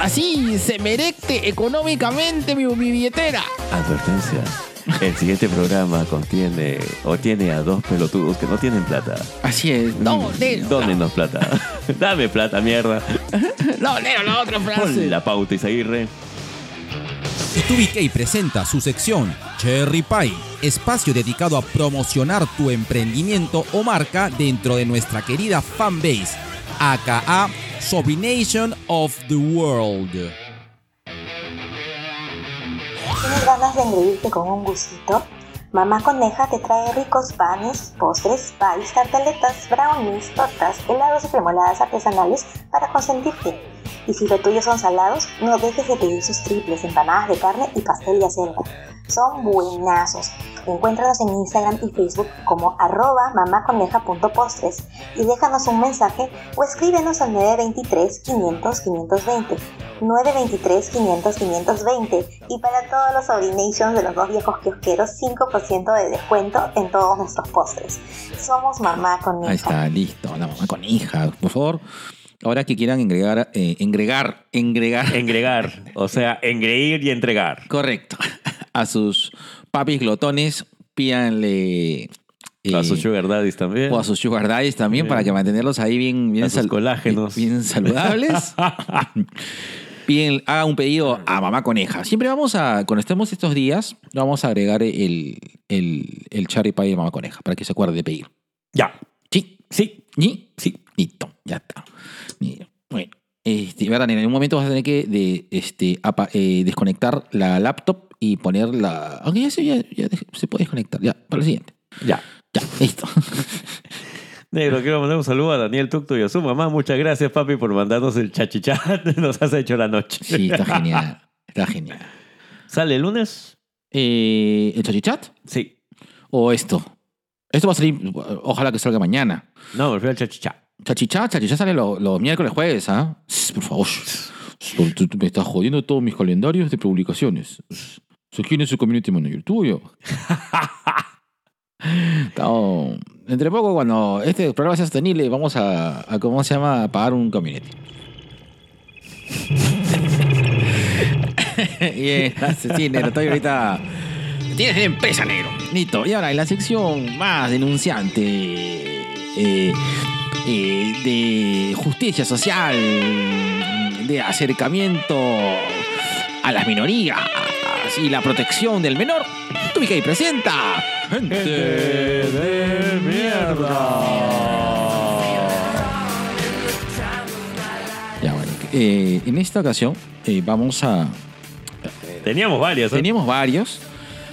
así se me erecte económicamente mi, mi billetera. Advertencia. El siguiente programa contiene o tiene a dos pelotudos que no tienen plata. Así es. No, negro. Dónenos plata. Dame plata, mierda. No, negro, la otra frase. Pon la pauta, Isaguirre. 2BK presenta su sección Cherry Pie, espacio dedicado a promocionar tu emprendimiento o marca dentro de nuestra querida fanbase, aka Sobrination of the World. ¿Tienes ganas de engreírte con un gustito? Mamá Coneja te trae ricos panes, postres, pies, tartaletas, brownies, tortas, helados y cremoladas artesanales para consentirte. Y si lo tuyo son salados, no dejes de pedir sus triples, empanadas de carne y pastel de acelga. Son buenazos. Encuéntranos en Instagram y Facebook como arroba mamaconeja.postres y déjanos un mensaje o escríbenos al 923 500 520. 923 500 520 y para todos los Sobrinations de los dos viejos kiosqueros 5% de descuento en todos nuestros postres. Somos Mamá Coneja. Ahí está, listo. La mamá con hija, por favor. Ahora que quieran engregar, eh, engregar, engregar. Engregar. O sea, engreír y entregar. Correcto. A sus papis glotones, pídanle eh, a sus sugar daddies también. o a sus sugar daddies también, Sí. para que mantenerlos ahí bien, bien, A sus colágenos. bien saludables. bien, haga un pedido a mamá coneja. Siempre vamos a, cuando estemos estos días, vamos a agregar el, el, el cherry pie de mamá coneja, para que se acuerde de pedir. Ya. Sí, Sí. ¿Y? Sí. Listo, ya está. Bueno, este, verdad, en algún momento vas a tener que de, este, apa- eh, desconectar la laptop y ponerla. Aunque ya se, ya, ya se puede desconectar. Ya, para el siguiente. Ya. Ya, listo. Negro, quiero mandar un saludo a Daniel Tucto y a su mamá. Muchas gracias, papi, por mandarnos el chachichat. Nos has hecho la noche. Sí, está genial. Está genial. ¿Sale el lunes? Eh, ¿El chachichat? Sí. ¿O esto? Esto va a salir, ojalá que salga mañana. No, me refiero al chachichat. Chachichat, chachichat sale los los miércoles, jueves, ¿ah? Por favor. Tú- tú Me estás jodiendo todos mis calendarios de publicaciones. ¿Quién es su community manager? ¿Tú o yo? No, entre poco, cuando este programa sea sostenible, vamos a, a ¿cómo se llama? A pagar un community. Bien, sí, negro. Estoy ahorita. Tienes bien pesa, negro. Listo. Y ahora, en la sección más denunciante eh, eh, de justicia social, de acercamiento a las minorías y la protección del menor, Tubicay presenta. Gente de Ya, bueno. eh, en esta ocasión eh, vamos a. Teníamos varias. ¿eh? Teníamos varios,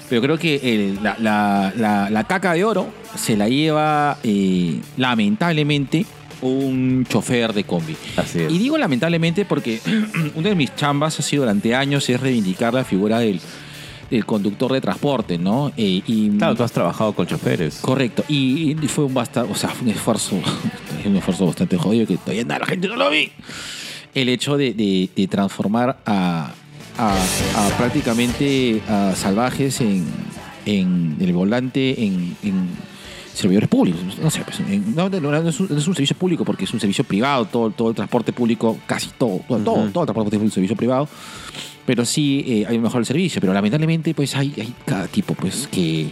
pero creo que el- la, la- la- la caca de oro se la lleva eh, lamentablemente un chofer de combi. Así es. Y digo lamentablemente porque una de mis chambas ha sido durante años es reivindicar la figura del, del conductor de transporte, ¿no? Eh, y, Claro, tú has trabajado con choferes. Correcto. Y, y fue un basta, o sea, fue un esfuerzo, un esfuerzo bastante jodido que todavía nada, la gente no lo vi. El hecho de, de- de transformar a, a- a prácticamente a salvajes en, en el volante en, en servidores públicos. No sé, pues, en- no, no, no es un, no es un servicio público porque es un servicio privado, todo, todo el transporte público, casi todo, todo, todo, Ujú. todo el transporte público es un servicio privado. Pero sí eh, hay un mejor servicio. Pero lamentablemente, pues hay, hay cada tipo, pues, que,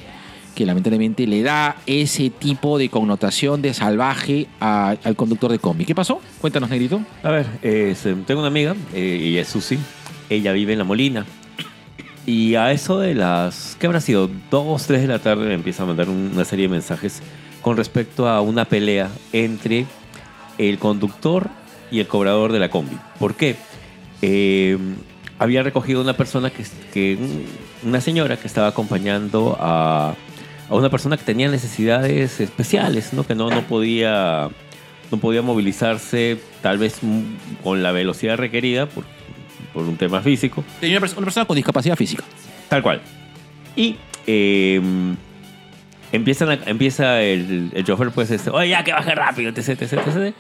que lamentablemente le da ese tipo de connotación de salvaje a- al conductor de combi. ¿Qué pasó? Cuéntanos, Negrito. A ver, eh, tengo una amiga, eh, y es Susi. Ella vive en La Molina. Y a eso de las, ¿qué habrá sido? Dos, tres de la tarde me empieza a mandar un- una serie de mensajes con respecto a una pelea entre el conductor y el cobrador de la combi. ¿Por qué? Eh, había recogido una persona que, que una señora que estaba acompañando a, a una persona que tenía necesidades especiales, ¿no? Que no, no podía no podía movilizarse tal vez mm, con la velocidad requerida por un tema físico. Tenía una, perso- una persona con discapacidad física. Tal cual. Y eh, empiezan a- empieza el, el chofer, pues, este, oye, ya que baje rápido, etc, etc, etc.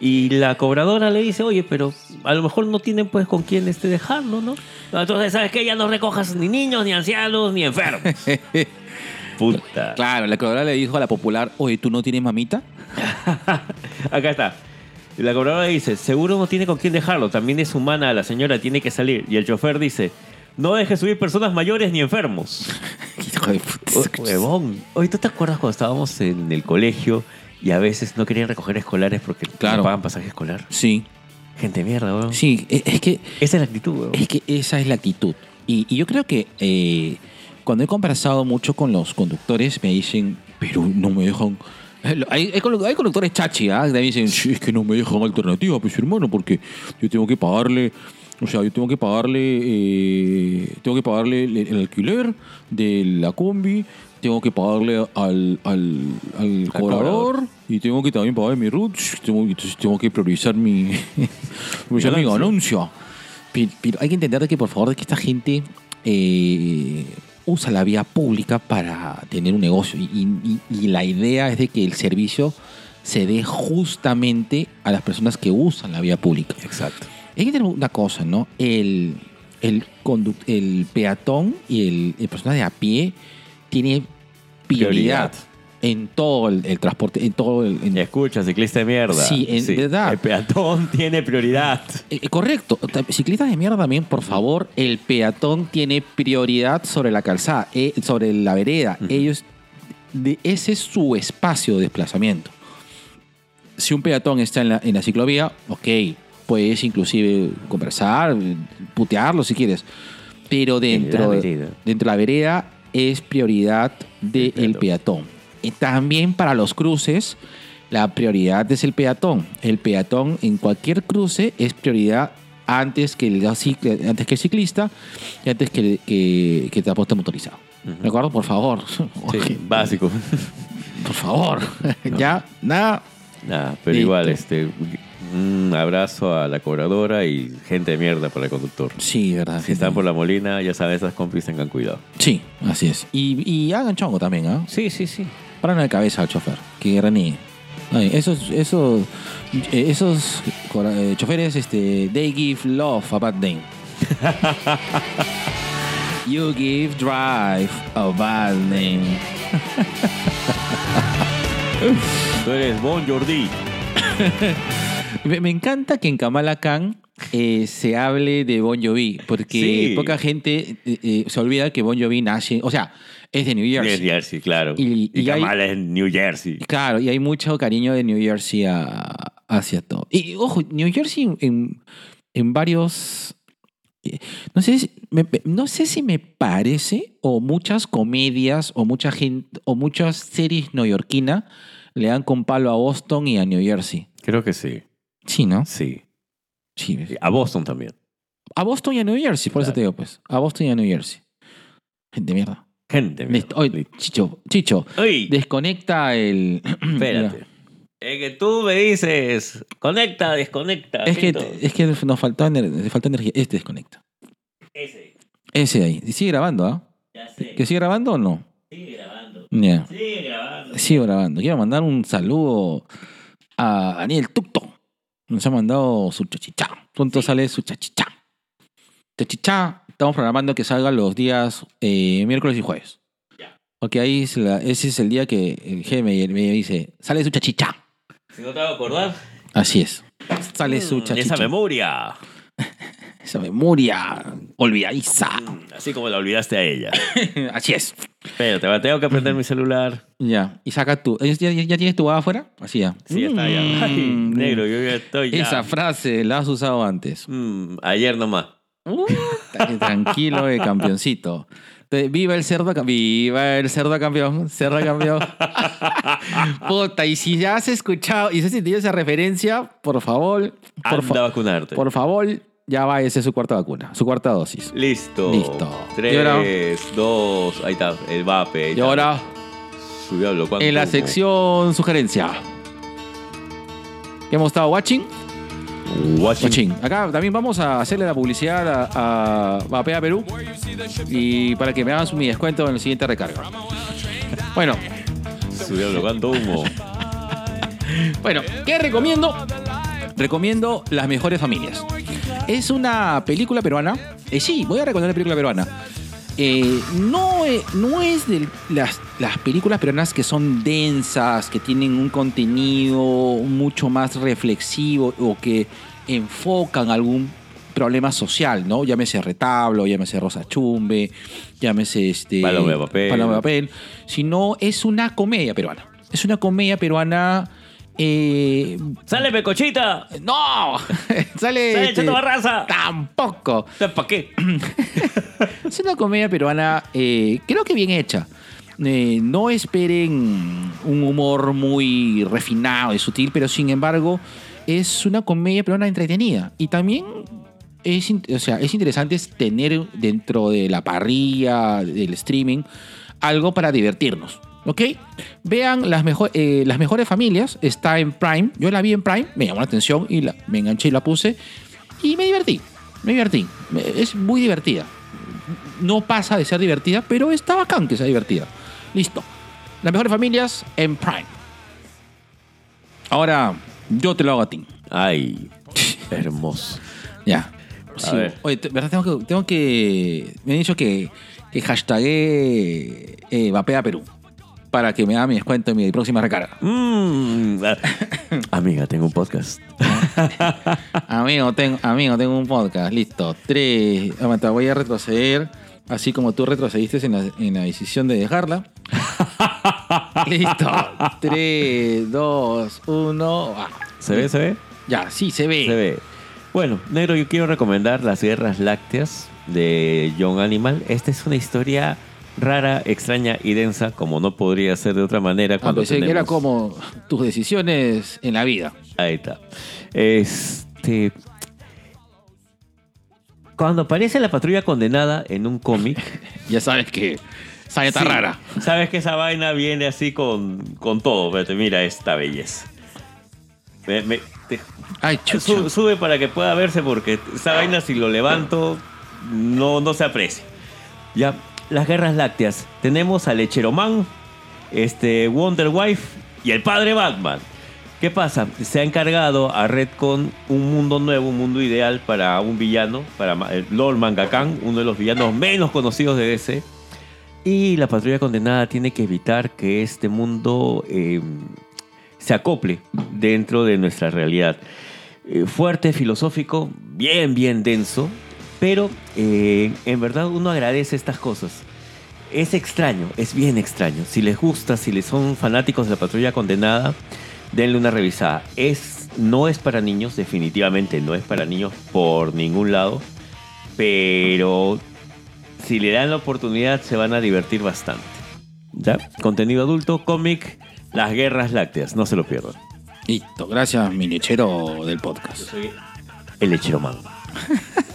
Y la cobradora le dice, oye, pero a lo mejor no tienen, pues, con quién este dejarlo, ¿no? No, Entonces, ¿sabes qué? Ya no recojas ni niños, ni ancianos, ni enfermos. Puta. Claro, la cobradora le dijo a la popular, oye, ¿tú no tienes mamita? Acá está. Y la cobradora dice, seguro no tiene con quién dejarlo, también es humana, la señora tiene que salir. Y el chofer dice, no deje subir personas mayores ni enfermos. Hijo de puta. O- Huevón. Oye, ¿tú te acuerdas cuando estábamos en el colegio y a veces no querían recoger escolares porque Claro. no pagan pasaje escolar? Sí, Gente mierda, weón. sí, e- es que Esa es la actitud, weón. Es que esa es la actitud. Y, y yo creo que eh, cuando he conversado mucho con los conductores, me dicen, pero no me dejan. Hay, hay hay conductores chachi, ¿ah? Que me dicen, "Sí, es que no me dejan alternativa, pues hermano, porque yo tengo que pagarle. O sea, yo tengo que pagarle, eh, tengo que pagarle el, el alquiler de la combi, tengo que pagarle al, al, al cobrador y tengo que también pagar mi root. Tengo, entonces tengo que priorizar mi, priorizar mi ganancia. Pero, pero hay que entender de que, por favor, de que esta gente eh, usa la vía pública para tener un negocio. Y, y- y la idea es de que el servicio se dé justamente a las personas que usan la vía pública. Exacto. Hay que tener una cosa, ¿no? El, el, peatón y el, el persona de a pie tiene prioridad, Prioridad. En todo el, el transporte, en todo el... en- Escucha, ciclista de mierda. Sí, en verdad. El peatón tiene prioridad. Eh, eh, correcto. Ta- Ciclistas de mierda también, por favor, el peatón tiene prioridad sobre la calzada, eh, sobre la vereda. Ellos de, ese es su espacio de desplazamiento. Si un peatón está en la, en la ciclovía, ok, puedes inclusive conversar, putearlo si quieres. Pero dentro, dentro de la vereda es prioridad del peatón. peatón. Y también para los cruces, la prioridad es el peatón. El peatón en cualquier cruce es prioridad antes que el, antes que el ciclista y antes que, el- que, que el transporte motorizado. ¿De acuerdo? Por favor. Sí, básico. Por favor. ya, nada. Nada, pero Listo. igual, este, un abrazo a la cobradora y gente de mierda para el conductor. Sí, verdad. Si están por la molina, ya sabes, esas compis tengan cuidado. Sí, así es. Y, y hagan chongo también, ¿ah? Sí, sí, sí. Paran la cabeza al chofer, que reniegue. Ay, esos, esos, esos eh, choferes, este, they give love a bad name. you give drive a bad name. Tú eres Bon Jordi. Me, me encanta que en Kamala Khan eh, se hable de Bon Jovi, porque Sí. poca gente eh, eh, se olvida que Bon Jovi nace, o sea, es de New Jersey. New Jersey, claro. Y- Y, y hay- Kamala es New Jersey. Claro, y hay mucho cariño de New Jersey a- hacia todo. Y ojo, New Jersey en, en varios... eh, No sé, si- me- no sé si me parece, o muchas comedias, o mucha gente, o muchas series neoyorquinas le dan con palo a Boston y a New Jersey. Creo que sí. Sí, ¿no? Sí. Sí. A Boston también. A Boston y a New Jersey, por eso te digo, pues. A Boston y a New Jersey. Gente, mierda. Gente. mira. Listo. Oye, Chicho, Chicho, desconecta el... espérate. Es que tú me dices, conecta, desconecta. Es que, es que nos faltó, ener- faltó energía. Este desconecta. Ese, Ese ahí. Y sigue grabando, ¿ah? ya sé. ¿Que sigue grabando o no? Sigue grabando. Ya. Sigue grabando. Sigo grabando. Quiero mandar un saludo a Daniel Tucto. Nos ha mandado su chachichá. Pronto sale su chachichá. Chachichá. Estamos programando que salga los días eh, miércoles y jueves. Porque ahí es la- ese es el día que el jefe me, dice, sale su chachichá. Si no te vas a acordar. Así es. Sale su Mm, chachichá. Esa memoria. Esa memoria olvidadiza. Mm, Así como la olvidaste a ella. Así es. Espérate, va, tengo que prender mi celular. Ya, y saca tú. ¿Ya, ya- ya tienes tu baba afuera? Así ya. Sí, está ya. Ay, Mm, negro, yo ya estoy ya. Esa frase la has usado antes. Mm, ayer nomás. Tranquilo, campeoncito. Viva el cerdo, viva el cerdo campeón, cerdo campeón. Puta, y si ya has escuchado y si has sentido esa referencia, por favor, por, Anda fa- a vacunarte. por favor, ya va, esa es su cuarta vacuna, su cuarta dosis. Listo. Listo. Tres, dos, ahí está, el vape. ahí Y ahora, Su diablo, ¿cuánto en la sección sugerencia. ¿Qué hemos estado watching? Watching. Watching. Acá también vamos a hacerle la publicidad a, a Vapea Perú y para que me hagan mi descuento en el siguiente recarga. Bueno, Su diablo, ¿cuánto humo? bueno, ¿qué recomiendo? Recomiendo Las Mejores Familias. Es una película peruana. Eh, sí, voy a recomendar una película peruana. Eh, no, eh, no es de las, las películas peruanas que son densas, que tienen un contenido mucho más reflexivo o que enfocan algún problema social, ¿no? Llámese retablo, llámese rosa chumbe, llámese este. Paloma de papel. Paloma de papel. Sino es una comedia peruana. Es una comedia peruana. Eh, ¡Sale, Pecochita! ¡No! Sale. ¡Sale, este, Chato Barraza! Tampoco. ¿Para qué? Es una comedia peruana, eh, creo que bien hecha. Eh, no esperen un humor muy refinado y sutil, pero sin embargo es una comedia peruana entretenida. Y también es, o sea, es interesante tener dentro de la parrilla del streaming algo para divertirnos. ¿Ok? Vean las, mejor- eh, las mejores familias. Está en Prime. Yo la vi en Prime, me llamó la atención y la- me enganché y la puse. Y me divertí. Me divertí. Es muy divertida. No pasa de ser divertida, pero está bacán que sea divertida. Listo. Las mejores familias en Prime. Ahora, yo te lo hago a ti. Ay, hermoso. Ya. Sí. Oye, ¿verdad? Tengo que, tengo que. Me han dicho que, que hashtagué eh, Vapea Perú. Para que me haga mi descuento en mi próxima recarga. Mm, ah. Amiga, tengo un podcast. amigo, tengo, amigo, tengo un podcast. Listo. Tres. Aguanta, voy a retroceder. Así como tú retrocediste en la, en la decisión de dejarla. Listo. 3, 2, 1. ¿Se ve? ¿Se ve? Ya, sí, se ve. Se ve. Bueno, negro, yo quiero recomendar Las Guerras Lácteas de John Animal. Esta es una historia rara, extraña y densa, como no podría ser de otra manera Ah, cuando que era como tus decisiones en la vida. Ahí está. Este. Cuando aparece la patrulla condenada en un cómic. Ya sabes que sale sí, rara. Sabes que esa vaina viene así con, con todo. Pero mira esta belleza. Me- me- te- Ay, chucha. su- sube para que pueda verse porque esa vaina si lo levanto no, no se aprecia. Ya, las guerras lácteas. Tenemos a Lecheroman, este, Wonder Wife y el padre Batman. ¿Qué pasa? Se ha encargado a Redcon un mundo nuevo, un mundo ideal para un villano, para Lord Mangakan, uno de los villanos menos conocidos de DC. Y la patrulla condenada tiene que evitar que este mundo eh, se acople dentro de nuestra realidad. Eh, fuerte, filosófico, bien, bien denso, pero eh, en verdad uno agradece estas cosas. Es extraño, es bien extraño. Si les gusta, si les son fanáticos de la patrulla condenada, denle una revisada. Es, no es para niños, definitivamente no es para niños por ningún lado, pero si le dan la oportunidad se van a divertir bastante. ¿Ya? Contenido adulto, cómic, Las Guerras Lácteas, no se lo pierdan. Listo, gracias, mi lechero del podcast. Soy el lechero man.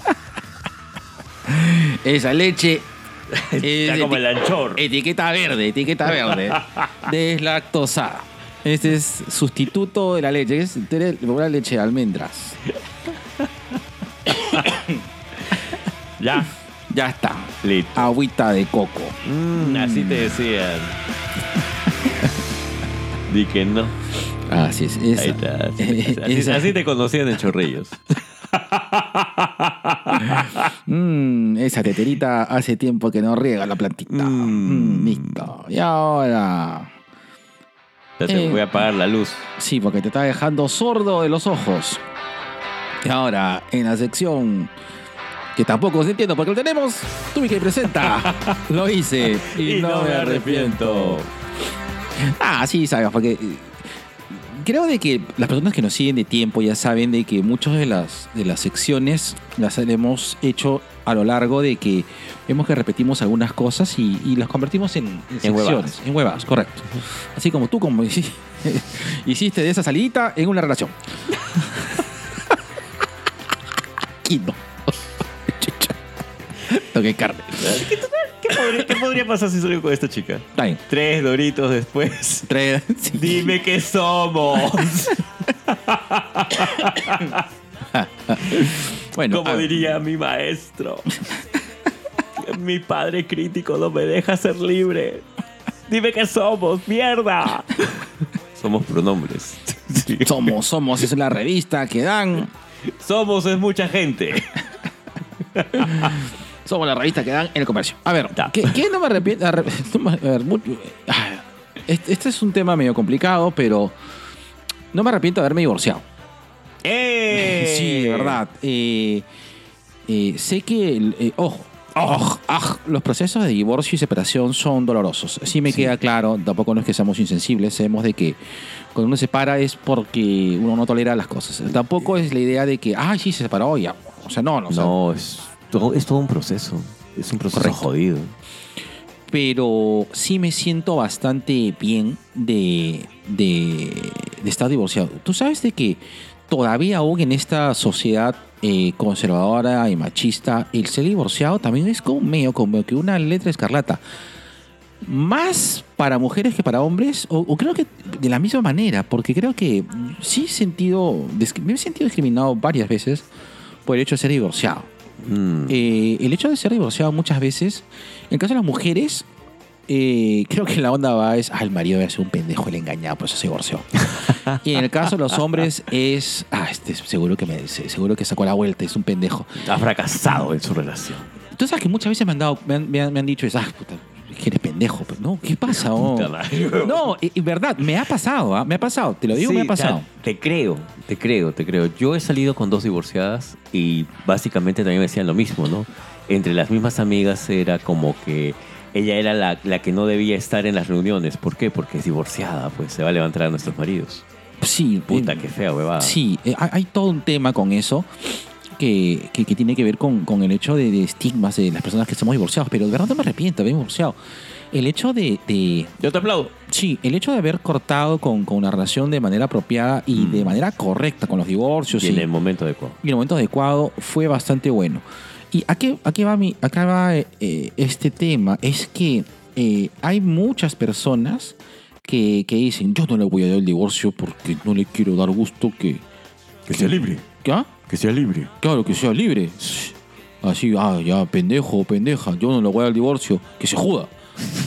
Esa leche. es Está como el anchor. Etiqueta verde, etiqueta verde. Deslactosada. Este es sustituto de la leche. Es una leche de almendras. Ya, Ya está. listo. Agüita de coco. Mm, así te decían. Di que no. Así es. Esa, Ahí está. Así, así- así te conocían en Chorrillos. Mm, esa teterita hace tiempo que no riega la plantita. Mm. Mm, listo. Y ahora. Ya te Eh. voy a apagar la luz. Sí, porque te está dejando sordo de los ojos. Y ahora, en la sección que tampoco se entiendo porque lo tenemos, tuve que presenta. Lo hice y, no, me arrepiento. Ah, sí, sabes, porque creo de que las personas que nos siguen de tiempo ya saben de que muchas de las, de las secciones las hemos hecho a lo largo de que vemos que repetimos algunas cosas y, y las convertimos en, en secciones, huevadas. en huevas, correcto. Así como tú como hici- hiciste de esa salidita en una relación. Quino. Toqué carne. ¿Qué podría, qué podría pasar si salgo con esta chica? Tres doritos después. Tres. sí. Dime qué somos. Bueno, Como a ver. diría mi maestro. mi padre crítico no me deja ser libre. Dime qué somos, mierda. Somos pronombres. Sí. Somos, somos, es la revista que dan. Somos es mucha gente. Somos la revista que dan en el comercio. A ver. ¿qué, qué no me arrepiento? Arre- no me- a ver, mu- ah, este, este es un tema medio complicado, pero no me arrepiento de haberme divorciado. ¡Eh! Sí, de verdad. Eh, eh, sé que, eh, ojo, ojo, aj, los procesos de divorcio y separación son dolorosos. Sí me queda claro, tampoco no es que seamos insensibles, sabemos de que cuando uno se separa es porque uno no tolera las cosas. Tampoco es la idea de que, ay, sí, se separó ya. O sea, no, no. o sea, No, es todo, es todo un proceso. Es un proceso Correcto. jodido. pero sí me siento bastante bien de, de, de estar divorciado. Tú sabes de que todavía aún en esta sociedad eh, conservadora y machista, el ser divorciado también es como medio como que una letra escarlata. Más para mujeres que para hombres, o, o creo que de la misma manera, porque creo que sí he sentido, me he sentido discriminado varias veces por el hecho de ser divorciado. Mm. Eh, el hecho de ser divorciado muchas veces, en el caso de las mujeres, eh, creo que la onda va es, ah, el marido debe ser un pendejo, el engañado, por eso se divorció. y en el caso de los hombres es, ah, este seguro que me, seguro que sacó la vuelta, es un pendejo. Ha fracasado en su relación. Tú sabes que muchas veces me han dado, me han, me han- me han dicho, es, ah, puta, pendejo, pero no, ¿qué pasa? oh? No, y- y verdad, me ha pasado, ¿ah? me ha pasado, te lo digo, Sí, me ha pasado. te creo, te creo, te creo. Yo he salido con dos divorciadas y básicamente también me decían lo mismo, ¿no? Entre las mismas amigas era como que ella era la, la que no debía estar en las reuniones. ¿Por qué? Porque es divorciada, pues se va a levantar a nuestros maridos. Sí, Puta, eh, qué fea, huevada. Sí, eh, hay, hay todo un tema con eso que, que- que tiene que ver con, con el hecho de, de estigmas de las personas que somos divorciados. Pero de verdad no me arrepiento de haber divorciado. El hecho de, de- Yo te aplaudo. Sí, el hecho de haber cortado con, con una relación de manera apropiada y Mm. de manera correcta con los divorcios Y y, en el momento adecuado. y en el momento adecuado fue bastante bueno. Y aquí, aquí va, mi, acá va eh, este tema, es que eh, hay muchas personas que, que dicen, yo no le voy a dar el divorcio porque no le quiero dar gusto que... Que sea libre. ¿Ya? Que sea libre. Claro, que sea libre. Así, ah, ya, pendejo o pendeja, yo no le voy a dar el divorcio, que se joda.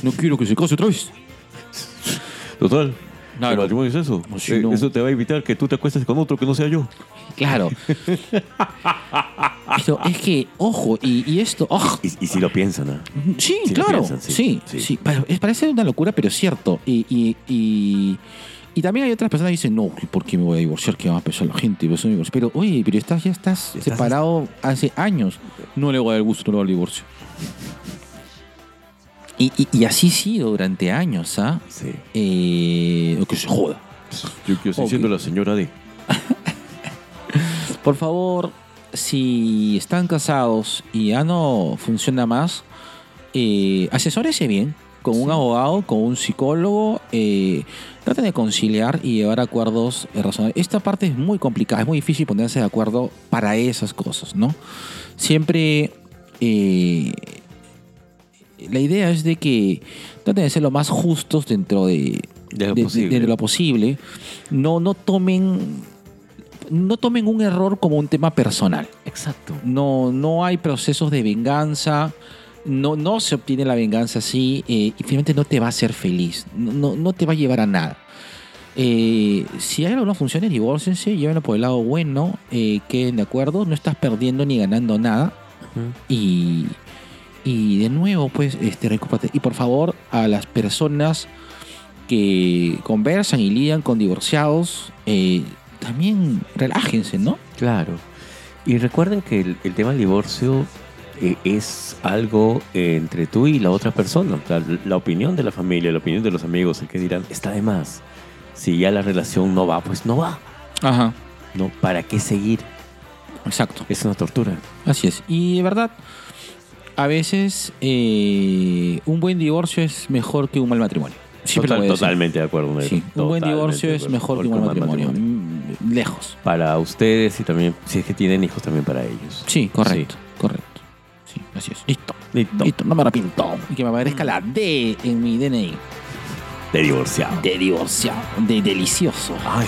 No quiero que se case otra vez. Total. Claro. El matrimonio es eso. Si Eh, no- Eso te va a evitar que tú te acuestes con otro que no sea yo. Claro. Pero es que, ojo, y, y esto, ojo, Y, y si lo piensan, ¿ah? Sí, claro. piensan, sí, sí, sí, es- parece una locura, pero es cierto. Y, y, y, también hay otras personas que dicen, no, ¿por qué me voy a divorciar? ¿Qué va a pensar la gente? Pues, soy divorcio". Pero, oye, pero estás, ya estás, Estás- separado hace años. No le voy a dar gusto, no le voy a dar divorcio. Y, y, y así ha sido durante años, ¿ah? Sí. Eh, que se joda. Yo, estoy Ok. siendo la señora D. Por favor, si están casados y ya no funciona más, eh, asesórese bien con un abogado, con un psicólogo. Eh, traten de conciliar y llevar acuerdos eh, razonables. Esta parte es muy complicada, es muy difícil ponerse de acuerdo para esas cosas, ¿no? Siempre eh, la idea es de que traten de ser lo más justos dentro de, De lo de- de- posible. de lo posible. No, no tomen no tomen un error como un tema personal. Exacto. No, no hay procesos de venganza. No, no se obtiene la venganza así eh, y finalmente no te va a hacer feliz. No, no, no te va a llevar a nada. Eh, si hay no funciona, divórciense, llévenlo por el lado bueno, eh, queden de acuerdo, no estás perdiendo ni ganando nada. Y, y de nuevo, pues, este, recúpate. Y por favor, a las personas que conversan y lidian con divorciados, eh, también relájense, ¿no? Claro. Y recuerden que el, el tema del divorcio eh, es algo eh, entre tú y la otra persona. Sea, la opinión de la familia, la opinión de los amigos, el que dirán, está de más. Si ya la relación no va, pues no va. Ajá. ¿No? ¿Para qué seguir? Exacto. Es una tortura. Así es. Y de verdad, a veces eh, un buen divorcio es mejor que un mal matrimonio. Total- totalmente de acuerdo. Sí, un buen divorcio es mejor que un mal matrimonio. Lejos. Para ustedes y también, si es que tienen hijos, también para ellos. Sí, correcto. Correcto. Sí, así es. Listo. Listo. Listo, no me arrepiento. Y que me aparezca la D en mi DNI. De divorciado. De divorciado. De delicioso. Ay,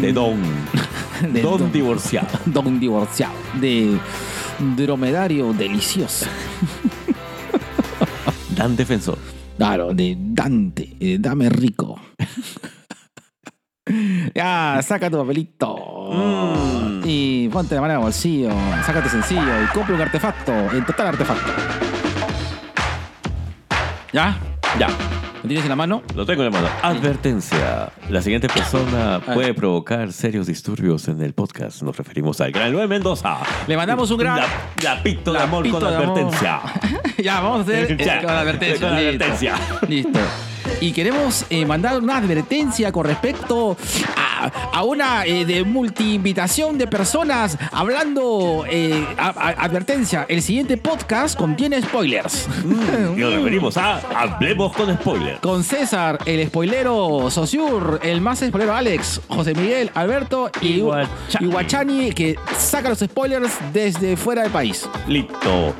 de don. de don divorciado. Don divorciado. De dromedario delicioso. Dan defensor. Claro, de Dante. eh, dame rico. ya, saca tu papelito. Mm. Y ponte la mano en el bolsillo. Sácate sencillo y compra un artefacto. En total artefacto. ¿Ya? Ya. ¿Lo tienes en la mano? Lo tengo en la mano. Advertencia. La siguiente persona puede provocar serios disturbios en el podcast. Nos referimos al Gran Luis Mendoza. Le mandamos un gran. La, la pito de La amor pito con de amor. advertencia. ya, vamos a hacer eh, Ya, con advertencia. con Listo. advertencia. Listo. Y queremos eh, mandar una advertencia con respecto a, a una eh, de multi-invitación de personas hablando. eh, a- a- advertencia: el siguiente podcast contiene spoilers. Y nos referimos a Hablemos con Spoiler. Con César, el spoilero Sosur, el más spoilero Alex, José Miguel, Alberto y, Y Guachani. y Guachani, que saca los spoilers desde fuera del país. Listo.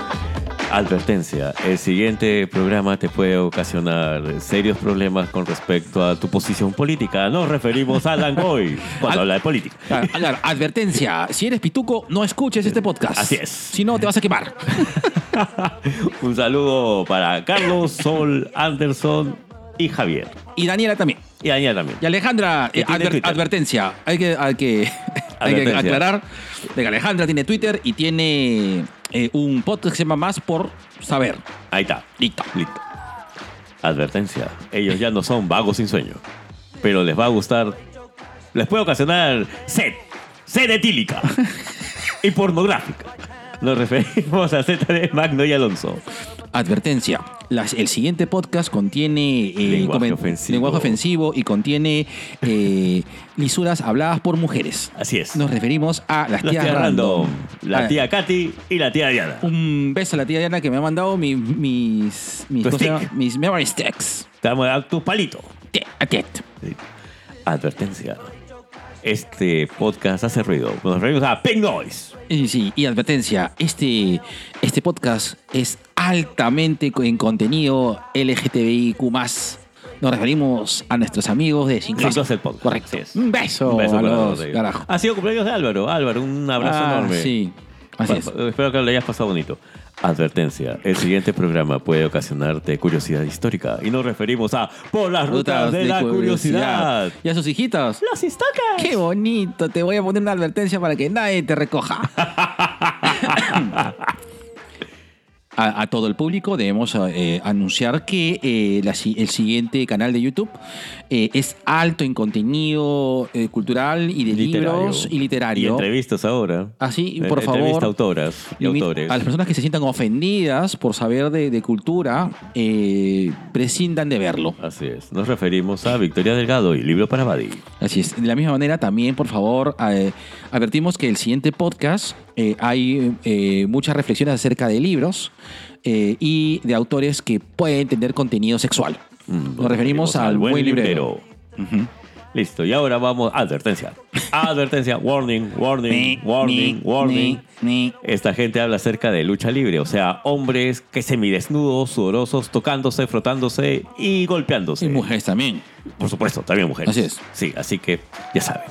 Advertencia. El siguiente programa te puede ocasionar serios problemas con respecto a tu posición política. Nos referimos a Langoy cuando habla de política. Claro, claro, advertencia, si eres pituco, no escuches este podcast. Así es. Si no, te vas a quemar. Un saludo para Carlos, Sol, Anderson y Javier. Y Daniela también. Y Daniel también. Y Alejandra, eh, adver- advertencia. Hay que, hay que, hay que aclarar de que Alejandra tiene Twitter y tiene eh, un podcast que se llama Más por Saber. Ahí está. Listo. Listo. Advertencia. Ellos ya no son vagos sin sueño. Pero les va a gustar. Les puede ocasionar sed. Sed etílica. y pornográfica. Nos referimos a Z de Magno y Alonso. Advertencia. Las- el siguiente podcast contiene eh, Lenguaje ofensivo. lenguaje ofensivo y contiene eh, lisuras habladas por mujeres. Así es. Nos referimos a las La tías tía random. Random, la Ah, tía Katy y la tía Diana. Un beso a la tía Diana que me ha mandado mi- mis, mis, mis memory sticks. Te vamos a dar tu palito. Sí. Advertencia. Este podcast hace ruido. Nos referimos a Pink Noise. Y sí, y advertencia, este, este podcast es altamente en contenido LGTBIQ+. Nos referimos a nuestros amigos de Sin el podcast. Correcto. Un beso, Un beso a los. Ha sido cumpleaños de Álvaro. Álvaro, un abrazo Ah, enorme. Sí, así es. Pa- Espero que lo hayas pasado bonito. Advertencia, el siguiente programa puede ocasionarte curiosidad histórica y nos referimos a Por las rutas, de, la curiosidad. Y a sus hijitos. Los stalkers. Qué bonito, te voy a poner una advertencia para que nadie te recoja. A, a todo el público debemos eh, anunciar que eh, la el siguiente canal de YouTube eh, es alto en contenido eh, cultural y de libros y literario. Y entrevistas ahora. Así, Eh, por favor. a autoras y autores. A las personas que se sientan ofendidas por saber de, de cultura, eh, prescindan de verlo. Así es. Nos referimos a Victoria Delgado y Libro para Badi. Así es. De la misma manera, también, por favor, advertimos que el siguiente podcast eh, hay eh, muchas reflexiones acerca de libros eh, y de autores que pueden tener contenido sexual. Mm, Nos referimos al buen librero. Listo, y ahora vamos. Advertencia. Advertencia. Warning, warning, Ni, warning, ni, warning. ni, ni. Esta gente habla acerca de lucha libre, o sea, hombres que semidesnudos, sudorosos, tocándose, frotándose y golpeándose. Y mujeres también. Por supuesto, también mujeres. Así es. Sí, así que ya saben.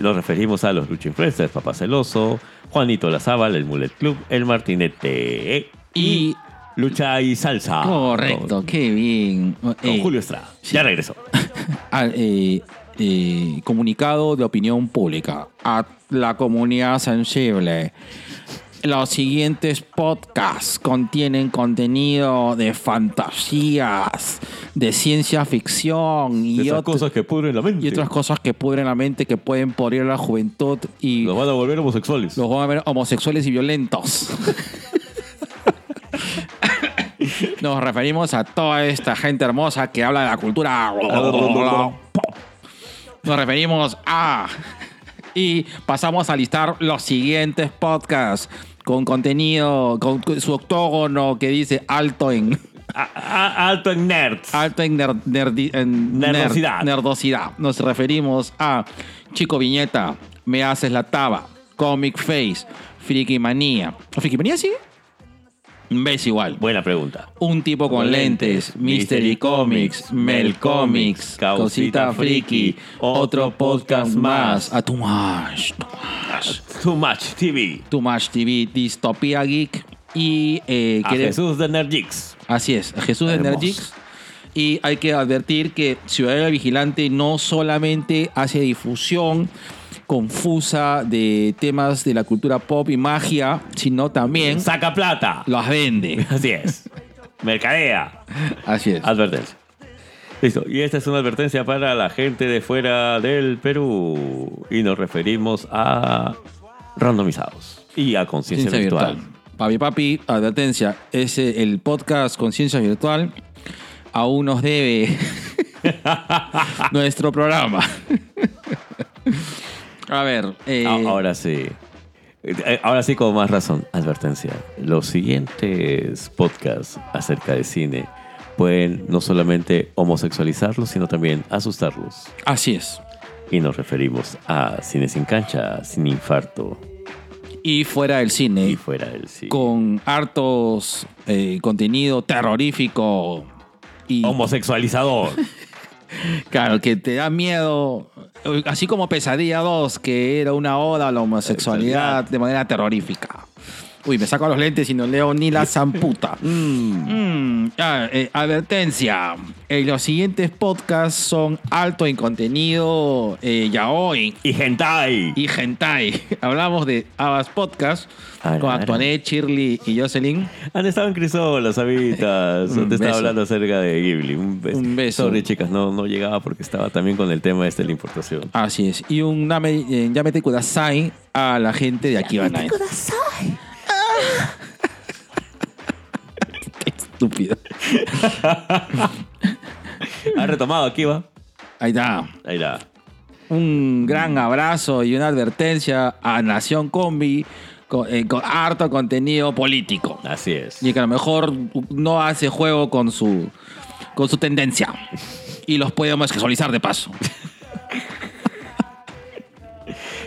Nos referimos a los Lucha Influencers, Papá Celoso, Juanito Lazábal, el Mulet Club, el Martinete y Lucha y Salsa. Correcto, Con, qué bien. con Eh, Julio Estrada. Ya regresó. ah, eh, eh, comunicado de opinión pública a la comunidad sensible. Los siguientes podcasts contienen contenido de fantasías, de ciencia ficción y, esas cosas que pudren la mente. y otras cosas que pudren la mente, que pueden podrir a la juventud y Los van a volver homosexuales. los van a ver homosexuales y violentos. Nos referimos a toda esta gente hermosa que habla de la cultura. Nos referimos a... Y pasamos a listar los siguientes podcasts con contenido, con su octógono que dice alto en... A- a- alto en nerds. Alto en, ner- nerdi- en ner- Nerdosidad. nerdosidad. Nos referimos a Chico Viñeta, Me Haces la Taba, Comic Face, Friki Manía. ¿Friki Manía sí? Ves igual. Buena pregunta. Un tipo con lentes, Mystery Comics, Mel Comics, Cosita Friki, otro podcast más. A Too Much, Too Much. Too Much TV. Too Much TV, Distopia Geek. Y eh, A Jesús de Nerdix. Así es, Jesús de Hermoso. Energix. Y hay que advertir que Ciudadela Vigilante no solamente hace difusión confusa de temas de la cultura pop y magia, sino también Saca plata. las vende. Así es. Mercadea. Así es. Advertencia. Listo. Y esta es una advertencia para la gente de fuera del Perú. Y nos referimos a randomizados y a conciencia Ciencia virtual. virtual. Papi, papi, advertencia. Es el podcast Conciencia Virtual. Aún nos debe nuestro programa. A ver. eh, Ah, Ahora sí. Eh, Ahora sí, con más razón. Advertencia. Los siguientes podcasts acerca de cine pueden no solamente homosexualizarlos, sino también asustarlos. Así es. Y nos referimos a Cine sin cancha, sin infarto Y fuera del cine. y fuera del cine. con hartos eh, contenido terrorífico y Homosexualizador. claro que te da miedo así como Pesadilla 2 que era una oda a la homosexualidad de manera terrorífica uy me saco los lentes y no leo ni la zamputa Mm, ah, eh, advertencia Eh, los siguientes podcasts son alto en contenido eh, yaoi y hentai. y hentai hablamos de Abbas Podcast Ah, con. Antoinette, Shirley y Jocelyn Han estado en Crisol, las habitas. Un Te estaba beso. hablando acerca de Ghibli. Un beso. Un beso. Sorry, chicas, no, no llegaba porque estaba también con el tema este de la importación. Así es. Y un name, eh, llámete Kudasai a la gente de Akiba Night. Estúpido. ha retomado aquí, va. Ahí está. Ahí está. Un gran abrazo y una advertencia a Nación Combi. Eh, con, eh, harto contenido político. Así es. Y que a lo mejor no hace juego con su, con su tendencia. Y los podemos sexualizar de paso.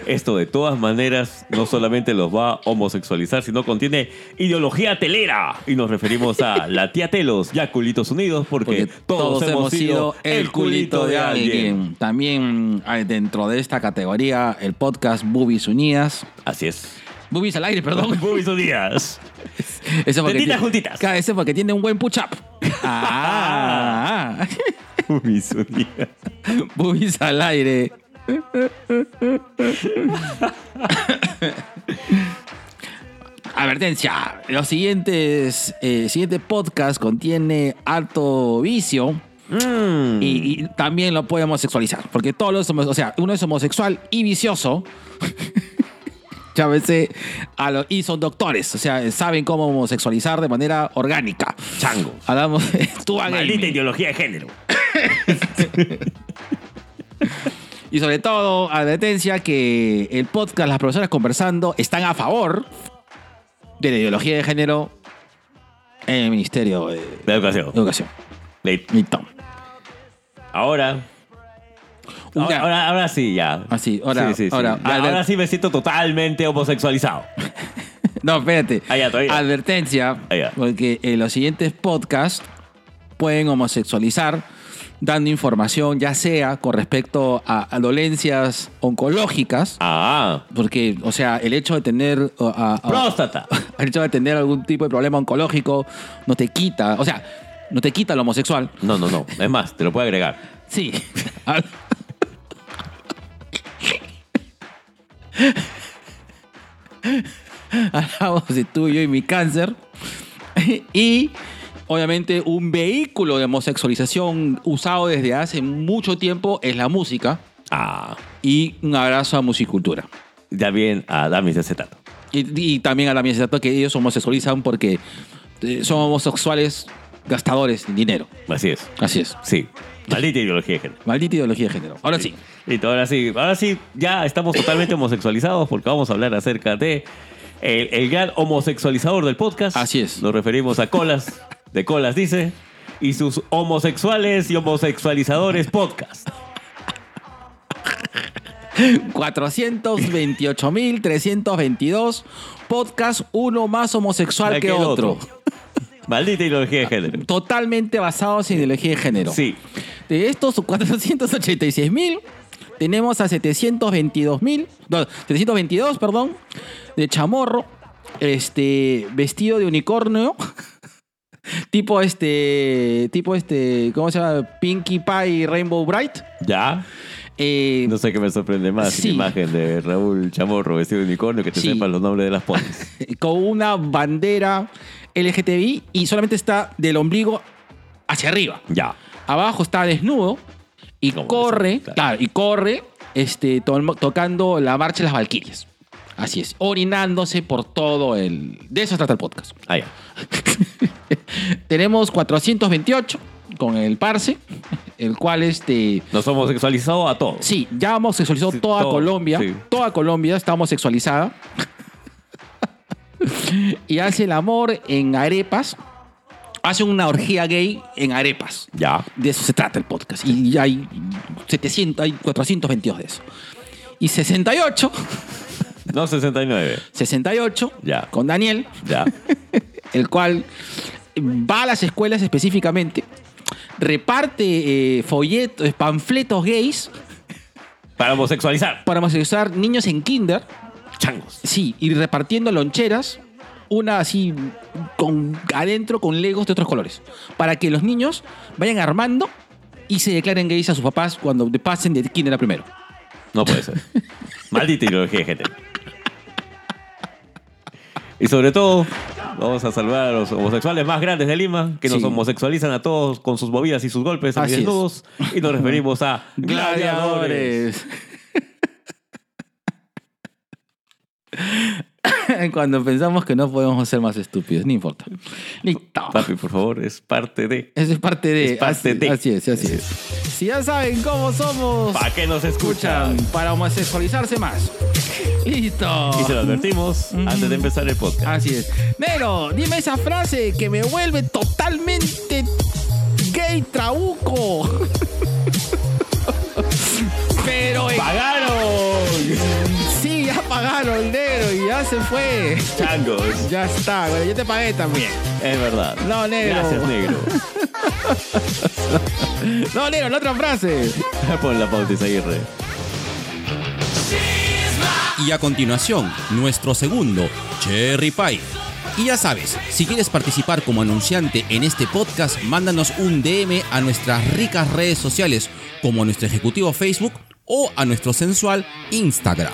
Esto de todas maneras no solamente los va a homosexualizar, sino contiene ideología telera. Y nos referimos a la tía Telos, ya culitos unidos, porque, Porque todos, hemos sido el culito de alguien. También hay dentro de esta categoría el podcast Boobies Unidas. Así es. Boobies al aire, perdón. Boobies unidas. Eso porque tiene- juntitas. Ese porque tiene un buen push-up. Ah, Boobies unidas. boobies al aire. Advertencia, los siguientes, eh, siguiente podcast contiene alto vicio Mm. y, y también lo podemos sexualizar, porque todos los o sea, uno es homosexual y vicioso. Llámese a los, y son doctores, o sea, saben cómo homosexualizar de manera orgánica. Chango. Hablamos de Maldita ideología de género. Y sobre todo, advertencia que el podcast Las Profesoras Conversando están a favor de la ideología de género en el Ministerio de educación. Educación. Listo. Ahora. Ahora, Ya. ahora, ahora sí, ya. Así, ahora- Sí, sí, sí. ahora, Ya, adver- ahora sí me siento totalmente homosexualizado. No, espérate. Ah, todavía. Advertencia, Ah, porque en los siguientes podcasts pueden homosexualizar dando información ya sea con respecto a, a dolencias oncológicas, Ah. porque, o sea, el hecho de tener... Próstata. el hecho de tener algún tipo de problema oncológico no te quita, o sea, no te quita lo homosexual. No, no, no. Es más, te lo puedo agregar. Sí. Hablamos de tú, yo y mi cáncer. Y obviamente un vehículo de homosexualización usado desde hace mucho tiempo es la música. Ah. Y un abrazo a Musicultura. Ya bien a Damis de acetato. Y, y también a la mía que ellos homosexualizan porque eh, son homosexuales gastadores de dinero. Así es. Así es. Sí. Maldita ideología de género. Maldita ideología de género. Ahora sí. Listo, ahora sí, ahora sí, ya estamos totalmente homosexualizados porque vamos a hablar acerca de el, el gran homosexualizador del podcast. Así es. Nos referimos a Colas, de Colas dice, y sus homosexuales y homosexualizadores podcast. 428.322 podcast, uno más homosexual que, otro. Maldita ideología de género. Totalmente basados en ideología de género. Sí. De estos 486.000, tenemos a 722.000, no, 722, perdón, de chamorro, este, vestido de unicornio, tipo este, tipo este, ¿cómo se llama? Pinkie Pie Rainbow Bright. ¿Ya? Eh, No sé qué me sorprende más, Sí. la imagen de Raúl Chamorro vestido de unicornio que te Sí. sepan los nombres de las ponis. con una bandera LGTBI y solamente está del ombligo hacia arriba. ya. Abajo está desnudo y Como corre, claro. claro. y corre este, to- tocando la marcha de las Valquirias. Así es, orinándose por todo el... De eso trata el podcast. Ah, ya. Tenemos 428 con el Parse, el cual este... Nos homosexualizado a todos. Sí, ya hemos sexualizado Sí, toda todo, Colombia. sí. Toda Colombia está homosexualizada. y hace el amor en arepas. Hace una orgía gay en arepas. Ya. De eso se trata el podcast. Y hay 700, hay 422 de eso. Y 68, No 69. 68, Ya. con Daniel, Ya. el cual va a las escuelas específicamente, reparte eh, folletos, panfletos gays Para homosexualizar. para homosexualizar niños en kinder. Changos. Sí, y repartiendo loncheras, una así con adentro con legos de otros colores, para que los niños vayan armando y se declaren gays a sus papás cuando pasen de kinder a primero. No puede ser. Maldita ideología de género. Y sobre todo, vamos a saludar a los homosexuales más grandes de Lima, que nos Sí. homosexualizan a todos con sus movidas y sus golpes es. desnudos. Y nos referimos a gladiadores. Cuando pensamos que no podemos ser más estúpidos, no importa. Listo. Papi, por favor, es parte de. Eso es parte de. Es parte así, de. Así es, así es. Si ya saben cómo somos. ¿Para qué nos escuchan? escuchan para homosexualizarse más. Listo. Y se lo advertimos antes de empezar el podcast. Así es. Nero, dime esa frase que me vuelve totalmente gay trauco. Pero ¡Pagaron! Pagaron el negro y ya se fue. Changos. Ya está, bueno, yo te pagué también. Es verdad. No, negro. Gracias, negro. No, negro, la otra frase. Pon la pauta, Isaguirre. Y a continuación, nuestro segundo, Cherry Pie. Y ya sabes, si quieres participar como anunciante en este podcast, mándanos un DM a nuestras ricas redes sociales, como a nuestro ejecutivo Facebook o a nuestro sensual Instagram.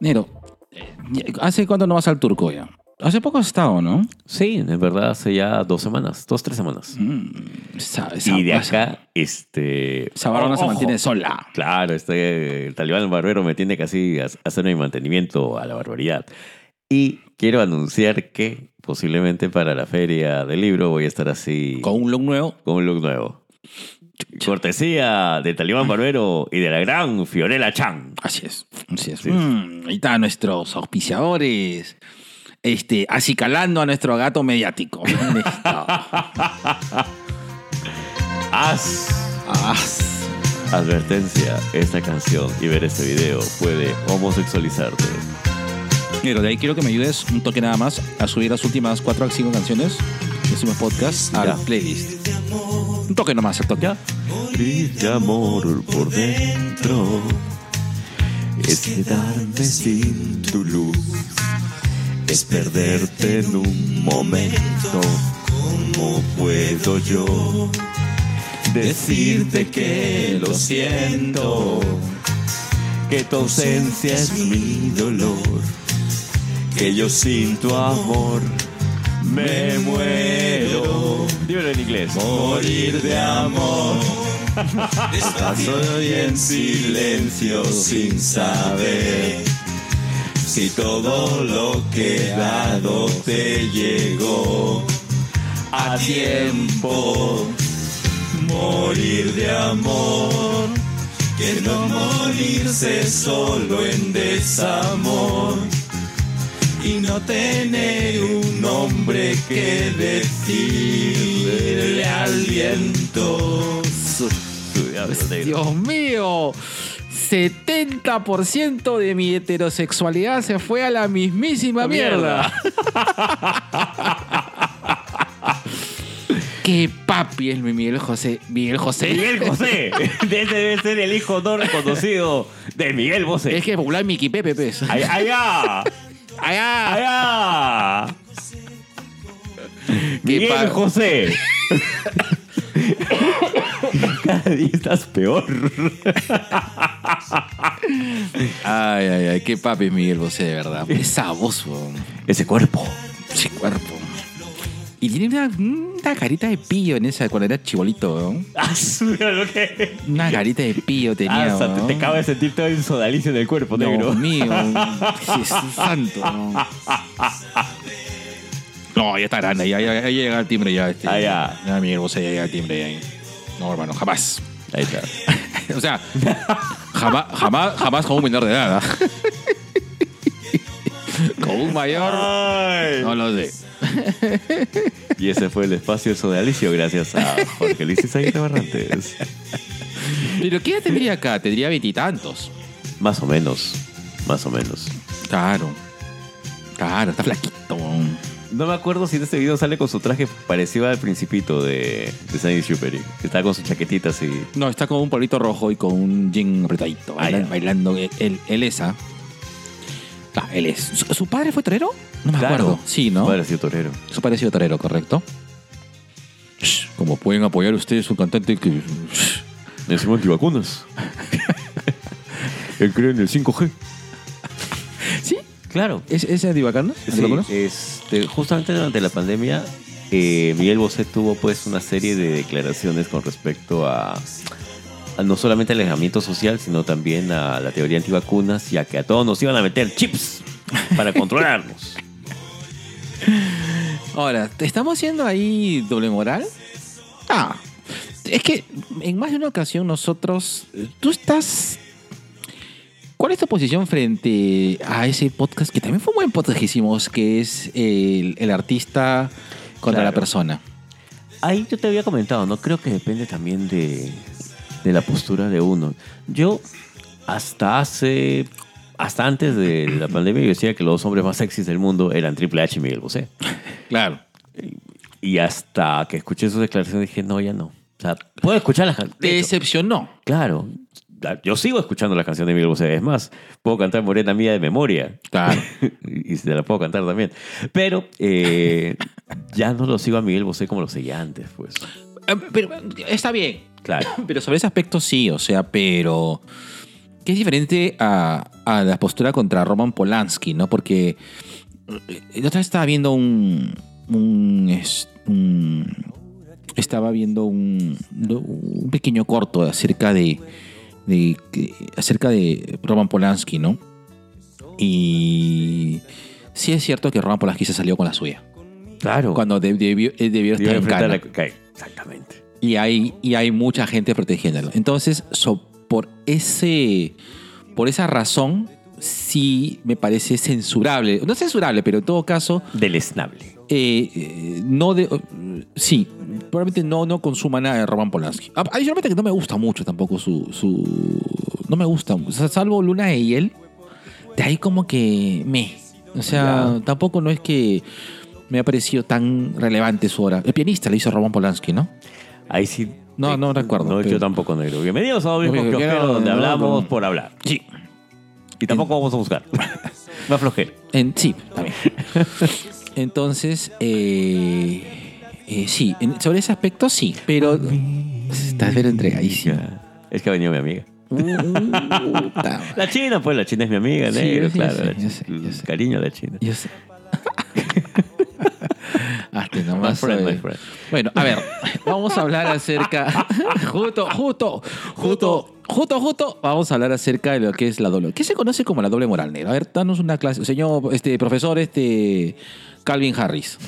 Nero, eh, ¿hace cuánto no vas al turco ya? Hace poco has estado, ¿no? Sí, en verdad hace ya dos semanas, dos, tres semanas. Mm, esa, esa- Y de acá, este. Esa barba no se mantiene sola. Claro, este, el talibán barbero me tiene casi a hacer mi mantenimiento a la barbaridad. Y quiero anunciar que posiblemente para la feria del libro voy a estar así Con un look nuevo. con un look nuevo. Cortesía de Talibán Barbero y de la gran Fiorella Chan. Así es. Así es. Sí. Mm, ahí están nuestros auspiciadores. Este, acicalando a nuestro gato mediático. Haz Ah, advertencia, esta canción y ver este video puede homosexualizarte. Nero, de ahí quiero que me ayudes un toque nada más a subir las últimas cuatro o cinco canciones de Hicimos Podcast Ya. al playlist. Un toque nomás, el toque. Brilla amor por dentro. Es quedarme sin tu luz. Es perderte en un momento. ¿Cómo puedo yo decirte que lo siento? Que tu ausencia es mi dolor. Que yo sin tu amor me muero. Dímelo en inglés. Morir de amor. Paso y en silencio sin saber si todo lo que he dado te llegó a tiempo. Morir de amor, que no morirse solo en desamor y no tener un nombre que decirle al viento. Dios mío. 70% de mi heterosexualidad se fue a la mismísima mierda. Qué papi es mi Miguel José. Miguel José. Miguel José, ese debe ser el hijo no reconocido de Miguel José. Es que es popular Miki Pepe, pues. Ay- Allá, Allá. allá. Miguel José. Cada día estás peor. Ay, ay, ay. Qué papi Miguel José, de verdad. Esa voz, weón. Ese cuerpo. Ese cuerpo. Y tiene una, una carita de pillo en esa cuando era chibolito, weón. Ah. Una carita de pillo tenía. Ah, o sea, te, weón. te acaba de sentir todo el sodalicio en el cuerpo, negro. Dios mío. Jesús santo. No. No, ya está grande. Ya, ya, ya llega el timbre ya. Este, Ah, ya. Ya, Miguel Bosé ya llega el timbre ya. No, hermano, jamás. Ahí está. o sea, jamás, jamás, jamás con un menor de edad. ¿ah? con un mayor, Ay. no lo sé. Y ese fue el espacio sodalicio gracias a Jorge Luis Izaguirre Barrantes. Pero ¿qué edad tendría acá? Tendría veintitantos. Más o menos. Más o menos. Claro. Claro, está flaquito. No me acuerdo si en este video sale con su traje parecido al principito de, de Sandy Super. Que estaba con su chaquetita así. No, está con un polito rojo y con un jean apretadito. Bailando él esa. Ah, él es. ¿Su, su padre fue torero? No me Claro. acuerdo. Sí, ¿no? Padre ha sido torero. Su padre ha sido torero, correcto. Shh, Como pueden apoyar ustedes un cantante que. shh. Encima antivacunas. Él cree en el 5G. ¿Sí? Claro. ¿Es, ¿Es antivacunas? Sí, ¿Antivacunas? este, justamente durante la pandemia, eh, Miguel Bosé tuvo pues una serie de declaraciones con respecto a no solamente al alejamiento social, sino también a la teoría antivacunas, ya que a todos nos iban a meter chips para controlarnos. Ahora, ¿te estamos haciendo ahí doble moral? Ah, es que en más de una ocasión nosotros, tú estás... ¿Cuál es tu posición frente a ese podcast que también fue un buen podcast que hicimos, que es el, el artista contra la persona? Ahí yo te había comentado, ¿no? Creo que depende también de, de la postura de uno. Yo, hasta hace. Hasta antes de la pandemia, yo decía que los dos hombres más sexys del mundo eran Triple H y Miguel Bosé. Claro. Y hasta que escuché sus declaraciones dije, no, ya no. O sea, puedo escuchar las Te canciones. decepcionó. Claro. Yo sigo escuchando las canciones de Miguel Bosé. Es más, puedo cantar Morena Mía de memoria. Claro. y se la puedo cantar también. Pero eh, ya no lo sigo a Miguel Bosé como lo seguía antes, pues. Eh, Pero está bien. Claro. Pero sobre ese aspecto sí, o sea, pero que es diferente a, a la postura contra Roman Polanski, ¿no? Porque eh, la otra vez estaba viendo un, un, es- un- estaba viendo un, un pequeño corto acerca de, acerca de Roman Polanski, ¿no? Y sí es cierto que Roman Polanski se salió con la suya. Claro. Cuando de- debió, debió estar en cana. la- Exactamente. Y hay, y hay mucha gente protegiéndolo. Entonces, so- por, ese, por esa razón, sí me parece censurable. No censurable, pero en todo caso, Deleznable. eh, eh, no de, sí, probablemente no, no consuma nada de Roman Polanski. Adicionalmente que no me gusta mucho tampoco su... su no me gusta, o sea, salvo Luna y él, de ahí como que me. O sea, Ya. tampoco no es que me ha parecido tan relevante su obra. El pianista le hizo Roman Polanski, ¿no? Ahí sí. No, no recuerdo, No, pero- yo tampoco, negro. Bienvenidos a Obvio Obvio Kiosquero, donde no, hablamos no. por hablar. Sí. Y tampoco vamos a buscar. Más flojera. En, sí, también. Entonces, eh, eh, sí, en- sobre ese aspecto sí, pero estás ver entregadísimo. Es que ha venido mi amiga. Puta La China, pues la China es mi amiga, Sí, negro, yo sé, claro. yo la sé, yo Chi- sé, yo sé. Cariño a la China. Yo sé. Hasta My nomás. friend, my friend. Bueno, a ver, vamos a hablar acerca. justo, justo, justo, justo, justo. Vamos a hablar acerca de lo que es la doble. ¿Qué se conoce como la doble moral, negro? A ver, danos una clase. Señor, este, profesor, este. Calvin Harris.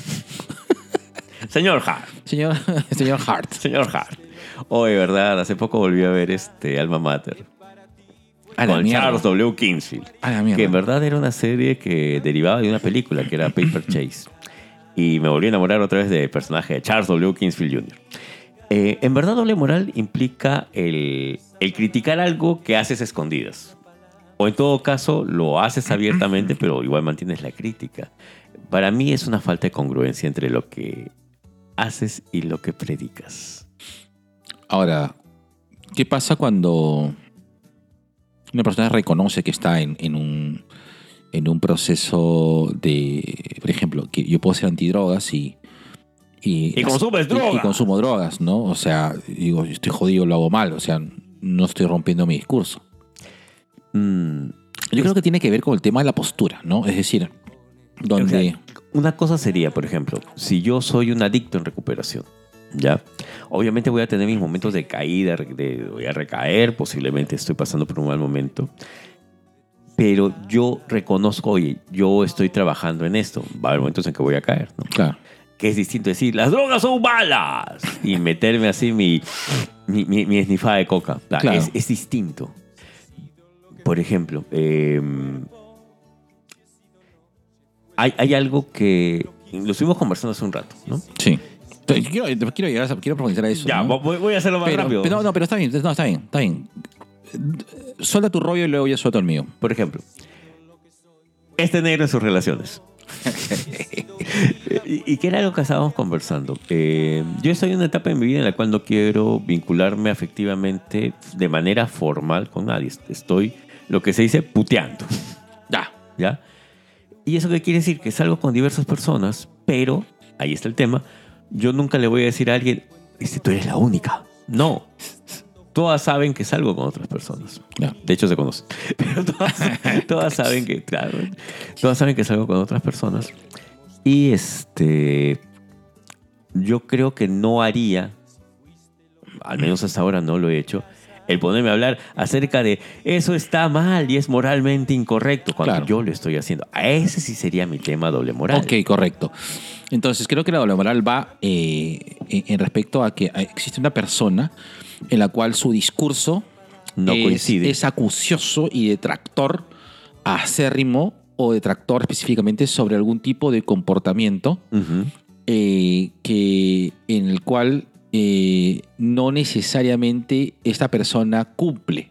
Señor Hart. Señor, señor Hart. Señor Hart. Hoy, ¿verdad? Hace poco volví a ver este Alma Mater. A con mierda. Charles W. Mierda. Que en verdad era una serie que derivaba de una película que era Paper Chase. Y me volví a enamorar otra vez del personaje de Charles W. Kingsfield Jr. Eh, en verdad, doble moral implica el, el criticar algo que haces escondidas. O en todo caso, lo haces abiertamente, pero igual mantienes la crítica. Para mí es una falta de congruencia entre lo que haces y lo que predicas. Ahora, ¿qué pasa cuando una persona reconoce que está en, en un, en un proceso de, por ejemplo, que yo puedo ser antidrogas y... Y, Y consumes y- droga. Y, consumo drogas, ¿no? O sea, digo, estoy jodido, lo hago mal, o sea, no estoy rompiendo mi discurso. Mm, Yo creo que tiene que ver con el tema de la postura, ¿no? Es decir, donde... O sea, una cosa sería, por ejemplo, si yo soy un adicto en recuperación, ¿ya? Obviamente voy a tener mis momentos de caída, de, voy a recaer, posiblemente estoy pasando por un mal momento, pero yo reconozco, oye, yo estoy trabajando en esto, va a haber momentos en que voy a caer, ¿no? claro. Que es distinto decir, las drogas son malas, y meterme así mi, mi, mi, mi esnifada de coca. O sea, Claro. es, es distinto. Por ejemplo, eh, hay, hay algo que lo estuvimos conversando hace un rato, ¿no? Sí. Quiero, quiero, llegar a, quiero profundizar a eso. Ya, ¿no? voy, voy a hacerlo más pero, rápido. pero- no, no, pero está bien, no, está bien, está bien. Suelta tu rollo y luego yo suelto el mío. Por ejemplo, este negro en sus relaciones. y, que era algo que estábamos conversando. Eh, yo estoy en una etapa en mi vida en la cual no quiero vincularme afectivamente de manera formal con nadie. Estoy, lo que se dice, puteando. Ya. ¿Ya? ¿Y eso qué quiere decir? Que salgo con diversas personas, pero, ahí está el tema, yo nunca le voy a decir a alguien, este, tú eres la única. No. Todas saben que salgo con otras personas. Ya. De hecho, se conocen. Pero todas, todas saben que, claro, todas saben que salgo con otras personas. Y este, yo creo que no haría, al menos hasta ahora no lo he hecho, el ponerme a hablar acerca de eso está mal y es moralmente incorrecto cuando Claro. yo lo estoy haciendo. A ese sí sería mi tema doble moral. Ok, correcto. Entonces, creo que la doble moral va eh, en, respecto a que existe una persona en la cual su discurso No es, coincide. es acucioso y detractor acérrimo o detractor específicamente sobre algún tipo de comportamiento eh, que, en el cual eh, no necesariamente esta persona cumple.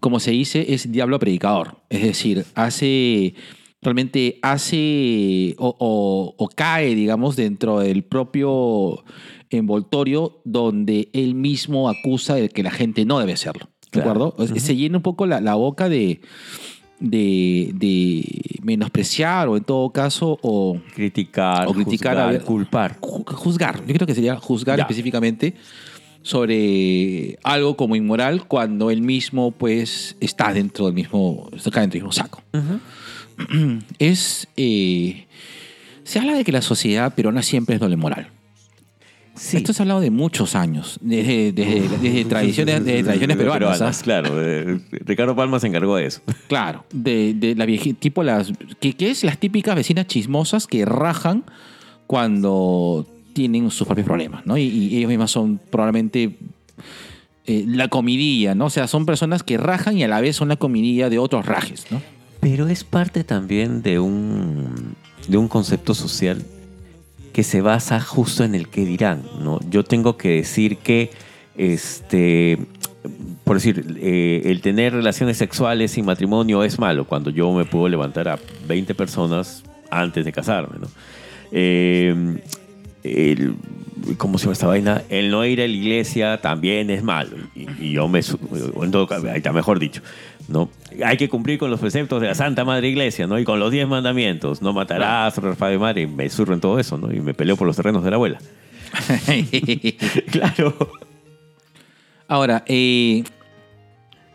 Como se dice, es diablo predicador. Es decir, hace realmente hace o, o- o cae, digamos, dentro del propio envoltorio donde él mismo acusa de que la gente no debe hacerlo. ¿De Claro. acuerdo? Se llena un poco la, la boca de, de, de menospreciar o en todo caso o Criticar, O criticar, juzgar, a ver- culpar. ju- juzgar. Yo creo que sería juzgar Ya. específicamente sobre algo como inmoral cuando él mismo pues está dentro del mismo, está dentro del mismo saco. Es eh, se habla de que la sociedad peruana siempre es doble moral. Sí. Esto se ha hablado de muchos años, desde, desde, desde tradiciones, desde tradiciones peruanas. Claro, Ricardo Palma se encargó de eso. Claro, de, de la vieji- tipo las que, que es las típicas vecinas chismosas que rajan cuando tienen sus propios problemas, ¿no? Y, y ellos mismas son probablemente eh, la comidilla, ¿no? O sea, son personas que rajan y a la vez son la comidilla de otros rajes, ¿no? Pero es parte también de un, de un concepto social que se basa justo en el que dirán, ¿no? Yo tengo que decir que, este, por decir, eh, el tener relaciones sexuales sin matrimonio es malo, cuando yo me puedo levantar a 20 personas antes de casarme, ¿no? Eh, el, ¿Cómo se llama esta vaina? El no ir a la iglesia también es malo. Y, yo me... en todo caso, mejor dicho. ¿No? Hay que cumplir con los preceptos de la Santa Madre Iglesia, ¿no? Y con los diez mandamientos. No matarás, de madre. Y me surro en todo eso, ¿no? Y me peleo por los terrenos de la abuela. Claro. Ahora, eh,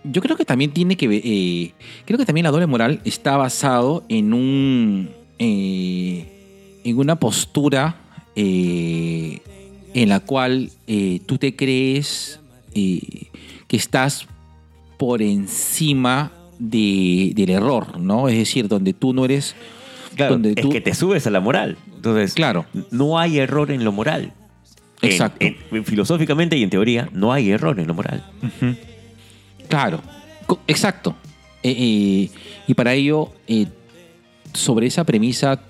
yo creo que también tiene que ver, eh, creo que también la doble moral está basado en un, eh, en una postura en la cual tú te crees que estás por encima de- del error, ¿no? Es decir, donde tú no eres, Claro, donde es tú, que te subes a la moral. Entonces, claro, no hay error en lo moral. Exacto. en- filosóficamente y en teoría, no hay error en lo moral. Claro, exacto. Eh, eh, y para ello, eh, sobre esa premisa,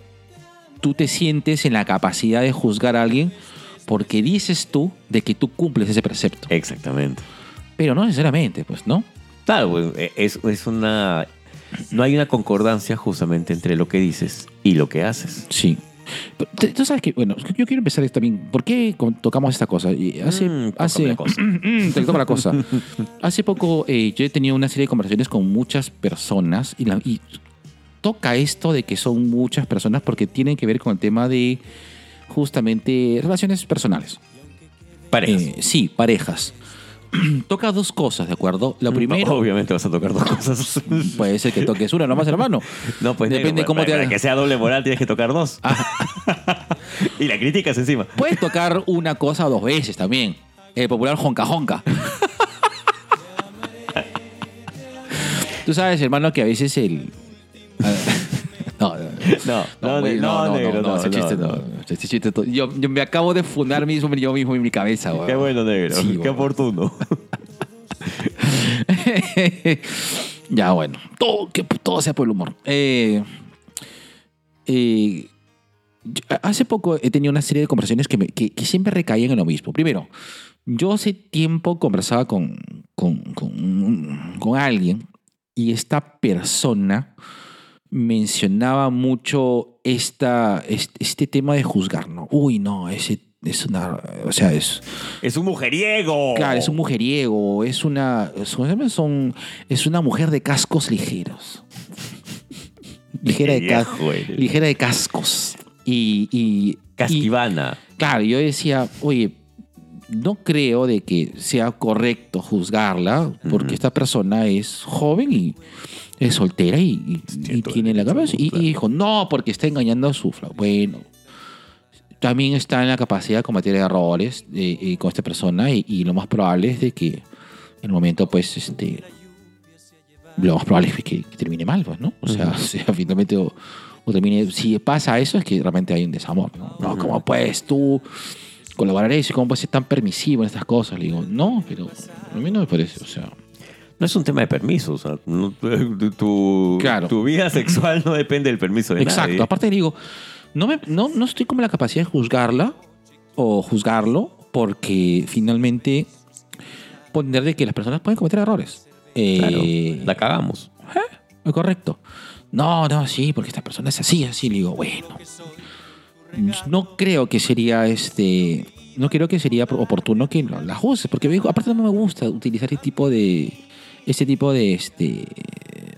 tú te sientes en la capacidad de juzgar a alguien porque dices tú de que tú cumples ese precepto. Exactamente. Pero no necesariamente, pues, ¿no? Claro, pues, es, es una... No hay una concordancia justamente entre lo que dices y lo que haces. Sí. Pero, tú- sabes que, bueno, yo quiero empezar esto también. ¿Por qué tocamos esta cosa? Y Hace, Mm, hace, la cosa. Mm, te toco la cosa. Hace poco eh, yo he tenido una serie de conversaciones con muchas personas y, la- y toca esto de que son muchas personas porque tienen que ver con el tema de justamente relaciones personales. Parejas. Eh, sí, parejas. toca dos cosas, ¿de acuerdo? Lo primero, Obviamente vas a tocar dos cosas. puede ser que toques una nomás, hermano. No, pues Depende negro, cómo para, te para que sea doble moral tienes que tocar dos. y la crítica es encima. Puedes tocar una cosa dos veces también. El popular jonca jonca. Tú sabes, hermano, que a veces el. No, no, No, no, güey, no, negro, no, ese no, chiste no. no. Ese chiste to- yo, yo me acabo de fundar mismo, yo mismo en mi cabeza, güey. Qué bueno, negro. Sí, Qué güey. oportuno. ya, bueno. Todo, que todo sea por el humor. Eh, eh, yo- hace poco he tenido una serie de conversaciones que, me- que- que siempre recaían en lo mismo. Primero, yo hace tiempo conversaba con, con, con- con alguien y esta persona mencionaba mucho esta, este, este tema de juzgar, ¿no? Uy, no, ese es una... O sea, es... Es un mujeriego. Claro, es un mujeriego, es una, es, ¿cómo se llama? Son- es una mujer de cascos ligeros. ligera de, Qué ca- viejo eres. ligera de cascos. Y, y, y- Casquivana. claro, yo decía, oye, no creo de que sea correcto juzgarla porque Ujú. esta persona es joven y es soltera y, y- Tiene y tiene la cabeza. Y, y dijo, no, porque está engañando a su fla. Bueno, también está en la capacidad de cometer errores eh, eh, con esta persona y, lo más probable es de que en el momento, pues, este, lo más probable es que, que termine mal, pues, ¿no? O sea, Ujú. o sea, finalmente o, o termine, si pasa eso es que realmente hay un desamor, ¿no? No, Ujú. ¿cómo puedes tú colaborar eso? ¿Cómo puedes ser tan permisivo en estas cosas? Le digo, no, pero a mí no me parece, o sea, No es un tema de permiso. O sea, no- tu, Claro. tu vida sexual no depende del permiso de Exacto. nadie. Aparte le digo, no, me, no, no estoy como la capacidad de juzgarla o juzgarlo porque finalmente entender de que las personas pueden cometer errores. Claro, Eh, la cagamos. es correcto. No, no, sí, porque esta persona es así, así. Le digo, bueno. No creo que sería este. No creo que sería oportuno que la la juzgues, porque aparte no me gusta utilizar este tipo de. Este tipo de este.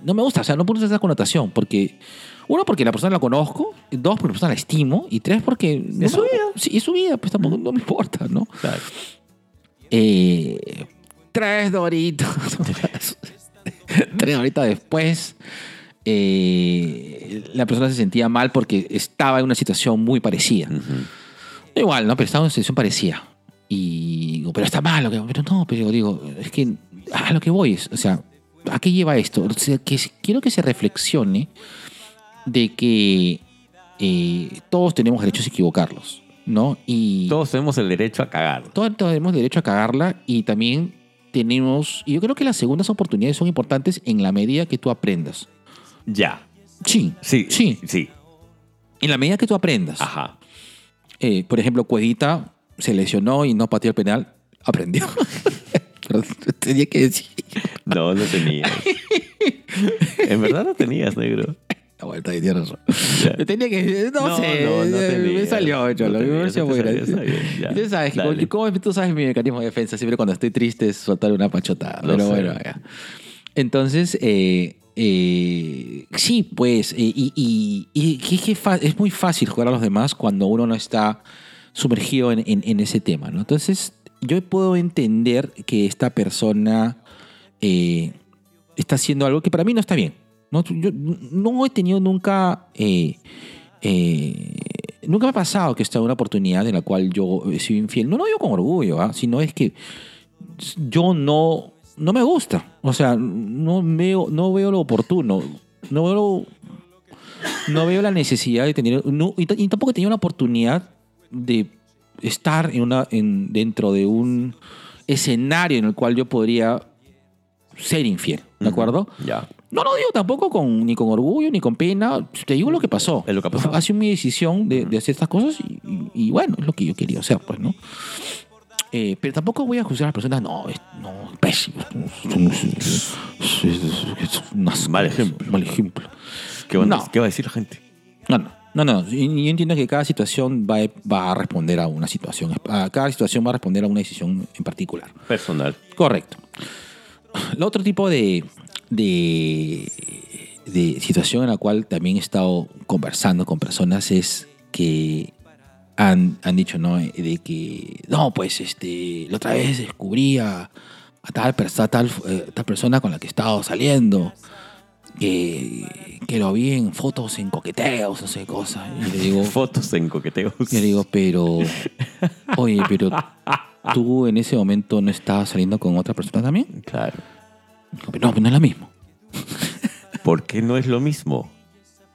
No me gusta, o sea, no puedo esa connotación, porque. Uno, porque la persona la conozco, dos, porque la persona la estimo, y tres, porque. no Es su vida. Sí, es su vida, pues tampoco no me importa, ¿no? Claro. Eh, tres doritos. tres doritos después. Eh, la persona se sentía mal porque estaba en una situación muy parecida. Igual, ¿no? Pero estaba en una situación parecida. Y digo, pero está mal. lo que- Pero no, pero digo, es que a lo que voy es, o sea, ¿a qué lleva esto? O sea, que quiero que se reflexione de que eh, todos tenemos derechos a equivocarlos, ¿no? Y Todos tenemos el derecho a cagar. todos tenemos derecho a cagarla y también tenemos, y yo creo que las segundas oportunidades son importantes en la medida que tú aprendas. Ya. Sí, Sí. Sí. Sí. en la medida que tú aprendas. Ajá. Eh, por ejemplo, Cuedita se lesionó y no pateó el penal, aprendió. Pero tenía que decir. No, no tenías. en verdad no tenías, negro. La vuelta de tierra. Ya. Tenía que. No, No, sé. no, no eh, me tenías. salió, Cholo. No me salió, sabes, que, Dale. como- tú sabes mi mecanismo de defensa. Siempre cuando estoy triste es soltar una pachotada. Pero sé. bueno, ya. Entonces, eh, eh, sí, pues. eh, y es muy fácil jugar a los demás cuando uno no está sumergido en, ese tema. Entonces, yo puedo entender que esta persona eh, está haciendo algo que para mí no está bien. No, yo no he tenido nunca. nunca me ha pasado que esta es una oportunidad en la cual yo he sido infiel. No lo digo con orgullo, ¿ah? sino es que yo no, no me gusta. O sea, no veo, no veo lo oportuno. No veo, lo- no veo la necesidad de tener. no- y, tampoco he tenido la oportunidad de estar en una, en, dentro de un escenario en el cual yo podría ser infiel. ¿De acuerdo? Ya. No lo digo tampoco con, ni con orgullo ni con pena. Te digo lo que pasó. Es lo que ha pasado. Ha sido mi decisión de, de hacer estas cosas y, y- y bueno, es lo que yo quería hacer, pues, ¿no? Eh, pero tampoco voy a juzgar a las personas, no, es, no, pésimo. Es, un asco, Mal ejemplo. Mal ejemplo. ¿Qué, van a- No. ¿Qué va a decir la gente? No, no, no, no. Yo entiendo que cada situación va, va a responder a una situación. a cada situación va a responder a una decisión en particular. Personal. Correcto. El otro tipo de, de, de situación en la cual también he estado conversando con personas es que han, han dicho, ¿no? De que, no, pues, este, la otra vez descubrí a, a tal, a tal, eh, tal persona con la que he estado saliendo, que, que lo vi en fotos, en coqueteos, no sé, cosas. Y le digo, Fotos en coqueteos. y le digo, pero, oye, pero tú en ese momento no estabas saliendo con otra persona también. Claro. Digo, No, pues no es lo mismo. ¿Por qué no es lo mismo?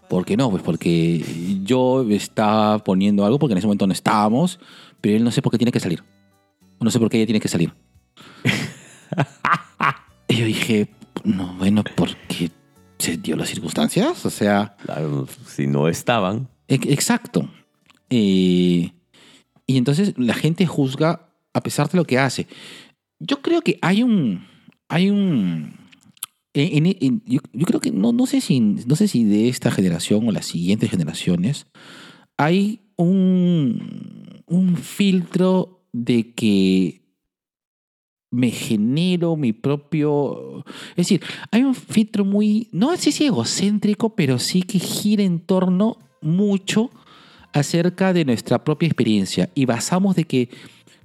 ¿Por qué no? Pues porque yo estaba poniendo algo porque en ese momento no estábamos, pero él no sé por qué tiene que salir. No sé por qué ella tiene que salir. y yo dije, no, bueno, porque se dio las circunstancias. O sea, Claro, si no estaban. E- Exacto. Eh, y entonces la gente juzga a pesar de lo que hace. Yo creo que hay un. Hay un. En- yo, creo que no, no, sé si, no sé si de esta generación o las siguientes generaciones hay un, un filtro de que me genero mi propio... Es decir, hay un filtro muy, no sé si egocéntrico, pero sí que gira en torno mucho acerca de nuestra propia experiencia y basamos de que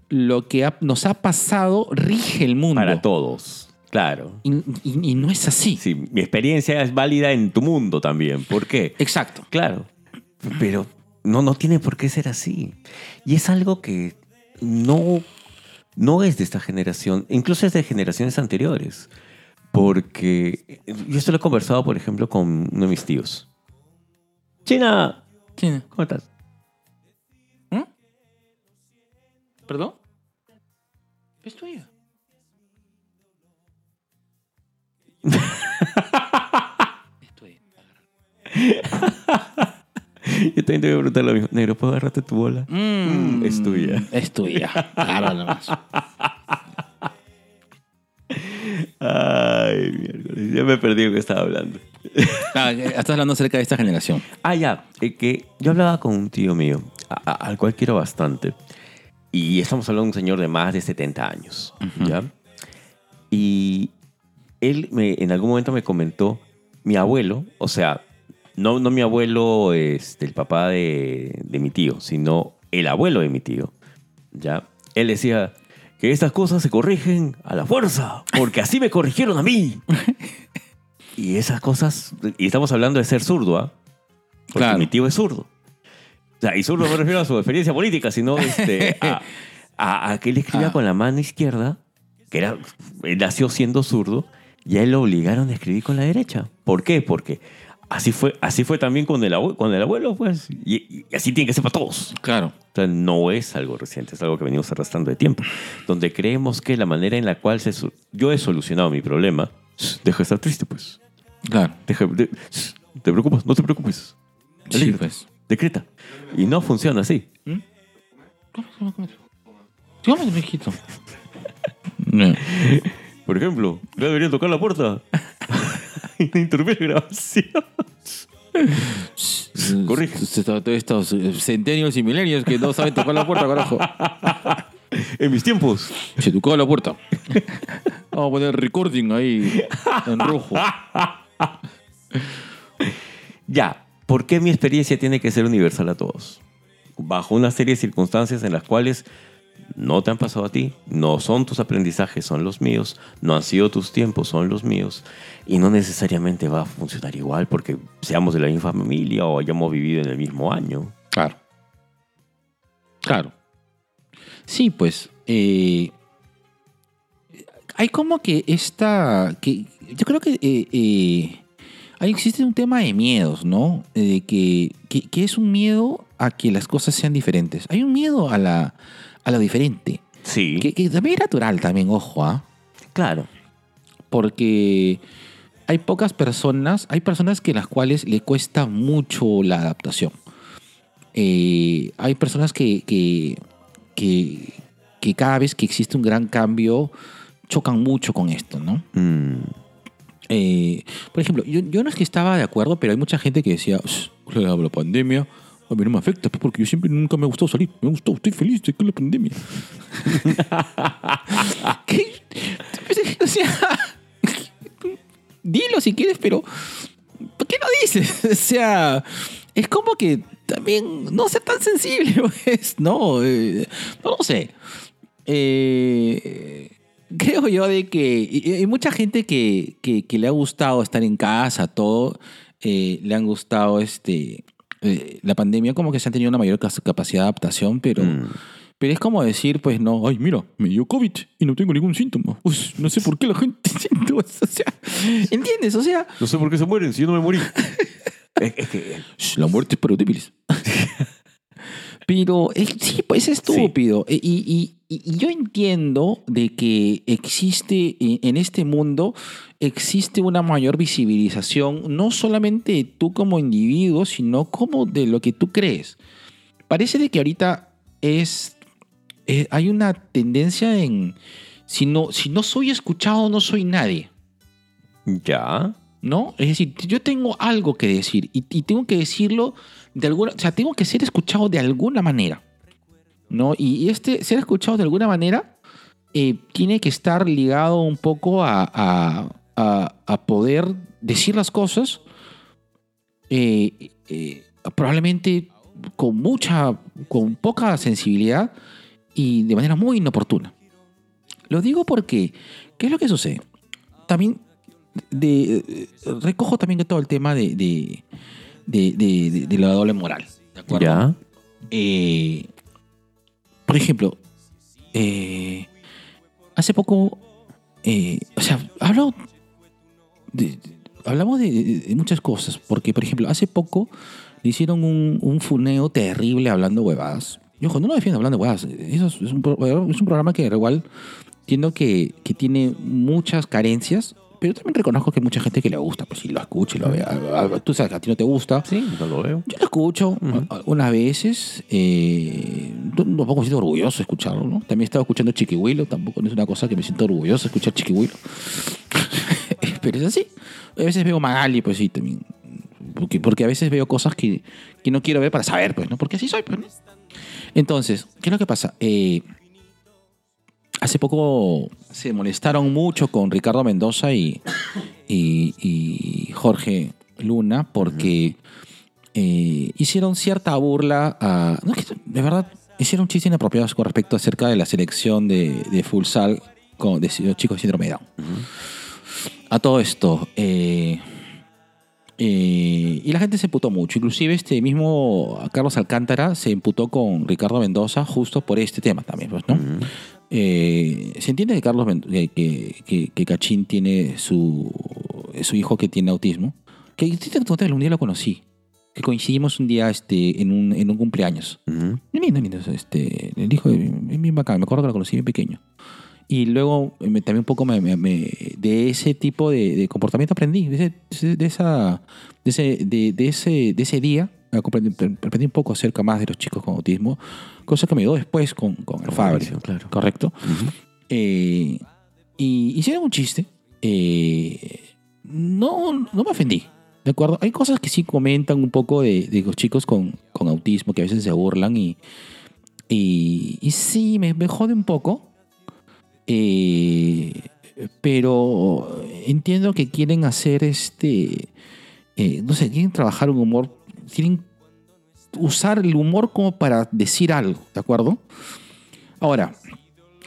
lo que nos ha pasado rige el mundo. Para todos, claro. Y, y- y no es así. Sí, mi experiencia es válida en tu mundo también. ¿Por qué? Exacto. Claro, pero no, no tiene por qué ser así. Y es algo que no, no es de esta generación, incluso es de generaciones anteriores. Porque yo esto lo he conversado, por ejemplo, con uno de mis tíos. China, Sí. ¿cómo estás? ¿Perdón? Es tuya. Es tuya. Yo también te voy a preguntar lo mismo. Negro, ¿puedo agarrarte tu bola? Mm, es tuya. Es tuya. Claro, nomás. Ay, miércoles. Ya me perdí lo que estaba hablando. Ah, estás hablando acerca de esta generación. Ah, ya. eh, que yo hablaba con un tío mío, a- a- al cual quiero bastante. Y estamos hablando de un señor de más de 70 años. ¿Ya? Y él me, en algún momento me comentó, mi abuelo, o sea, no, no mi abuelo, este, el papá de, de mi tío, sino el abuelo de mi tío. ¿Ya? Él decía que estas cosas se corrigen a la fuerza, porque así me corrigieron a mí. y esas cosas, y estamos hablando de ser zurdo, ¿ah? Porque Claro. mi tío es zurdo. O sea, y zurdo no me refiero a su experiencia política, sino este, a, a- a que él escribía Ah. con la mano izquierda, que era, él nació siendo zurdo, y a él lo obligaron a escribir con la derecha. ¿Por qué? Porque así fue, así fue también con el, abue- con el abuelo, pues. Y, y así tiene que ser para todos. Claro. O sea, no es algo reciente, es algo que venimos arrastrando de tiempo. Donde creemos que la manera en la cual se yo he solucionado mi problema, deja de estar triste, pues. Claro. Deja, de- ¿Te preocupas? No te preocupes. Sí, pues. Decreta. Y no funciona así. Sigamos, viejito. No. Por ejemplo, no deberían tocar la puerta y no interrumpir grabación. Corrige. Estos eh, centenios y milenios que no saben tocar la puerta, carajo. En mis tiempos. Se tocó la puerta. Vamos a poner recording ahí en rojo. Ya, ¿por qué mi experiencia tiene que ser universal a todos? Bajo una serie de circunstancias en las cuales no te han pasado a ti, no son tus aprendizajes, son los míos, no han sido tus tiempos, son los míos, y no necesariamente va a funcionar igual porque seamos de la misma familia o hayamos vivido en el mismo año. Claro. Claro. Sí, pues. eh, hay como que esta. Que, yo creo que eh, eh, ahí existe un tema de miedos, ¿no? Eh, que, que, que es un miedo a que las cosas sean diferentes. Hay un miedo a, la, a lo diferente. Sí, Que, que también es natural, también, ojo, ¿ah? claro. porque hay pocas personas, hay personas que las cuales le cuesta mucho la adaptación. Eh, hay personas que, que, que, que cada vez que existe un gran cambio chocan mucho con esto, ¿no? Mm, Eh, por ejemplo, yo, yo no es que estaba de acuerdo, pero hay mucha gente que decía, "Sh, la, la pandemia a mí no me afecta, pues, porque yo siempre nunca me ha gustado salir. Me ha gustado, estoy feliz de que la pandemia. ¿Qué? O sea, dilo si quieres, pero ¿por qué no dices? O sea, es como que también no ser tan sensible, pues, ¿no? Eh, no lo sé. Eh, creo yo de que hay mucha gente que, que- que le ha gustado estar en casa, todo, eh, le han gustado este eh, la pandemia, como que se han tenido una mayor capacidad de adaptación, pero, mm. pero es como decir, pues no, ay, mira, me dio COVID y no tengo ningún síntoma. Pues, no sé por qué la gente siente eso, o sea, ¿entiendes? O sea, No sé por qué se mueren si yo no me morí. es, es que La muerte es para débiles. Pero es- sí, pues es estúpido. E- Y, y- y- yo entiendo de que existe e- en este mundo, existe una mayor visibilización, no solamente de tú como individuo, sino como de lo que tú crees. Parece de que ahorita es, eh, hay una tendencia en, si no, si no soy escuchado, no soy nadie. ya. ¿no? Es decir, yo tengo algo que decir y, y tengo que decirlo de alguna, o sea, tengo que ser escuchado de alguna manera, ¿no? Y, y este ser escuchado de alguna manera eh, tiene que estar ligado un poco a, a- a- a poder decir las cosas eh, eh, probablemente con mucha, con poca sensibilidad y de manera muy inoportuna. Lo digo porque, ¿qué es lo que sucede? También de, recojo también todo el tema de, de, de, de- de- de la doble moral. ¿De acuerdo? Ya. Eh, por ejemplo, eh, hace poco, eh, o sea, hablamos de, muchas cosas, porque, por ejemplo, hace poco le hicieron un, un funeo terrible hablando huevadas. Y ojo, no lo defiendo hablando huevadas, eso es, es un, es un programa que igual entiendo que, que tiene muchas carencias, pero también reconozco que hay mucha gente que le gusta, pues si lo escucha y lo ve. A- a- Tú sabes que a ti no te gusta, Sí, no lo veo. yo lo escucho Ujú. a- algunas veces. Eh, tampoco me siento orgulloso de escucharlo, ¿no? También he estado escuchando Chiquihuilo, tampoco no es una cosa que me siento orgulloso de escuchar Chiquihuilo. Pero es así. A veces veo Magali, pues sí, también. Porque, porque a veces veo cosas que, que no quiero ver para saber, pues, ¿no? Porque así soy, pues, ¿no? Entonces, ¿qué es lo que pasa? Eh, hace poco se molestaron mucho con Ricardo Mendoza y, y, y Jorge Luna porque eh, hicieron cierta burla a... No, de verdad, hicieron chistes inapropiados con respecto acerca de la selección de, de futsal con, de los chicos de síndrome de Down. A todo esto, eh, eh, y la gente se emputó mucho. Inclusive este mismo Carlos Alcántara se emputó con Ricardo Mendoza justo por este tema también, pues, ¿no? Eh, se entiende que Carlos que, que, que- Cachín tiene su, su hijo que tiene autismo. Que un día lo conocí. Que coincidimos un día este, en, un, en un cumpleaños. Ujú. Bien lindo, lindo, Este, el hijo es bien bacán. Me acuerdo que lo conocí bien pequeño. Y luego eh, me- también un poco me- me- de ese tipo de, de comportamiento aprendí. De ese- de esa, de ese, de, de ese, de ese día aprendí, aprendí un poco acerca más de los chicos con autismo. Cosa que me dio después con, con el Fabri. Claro. Correcto. Ujú. Eh, y hicieron un chiste. Eh, no, no me ofendí. ¿De acuerdo? Hay cosas que sí comentan un poco de, de los chicos con, con autismo que a veces se burlan y, y, y sí, me, me jode un poco. Eh, pero entiendo que quieren hacer este. eh, no sé, quieren trabajar un humor. Quieren usar el humor como para decir algo, ¿de acuerdo? Ahora,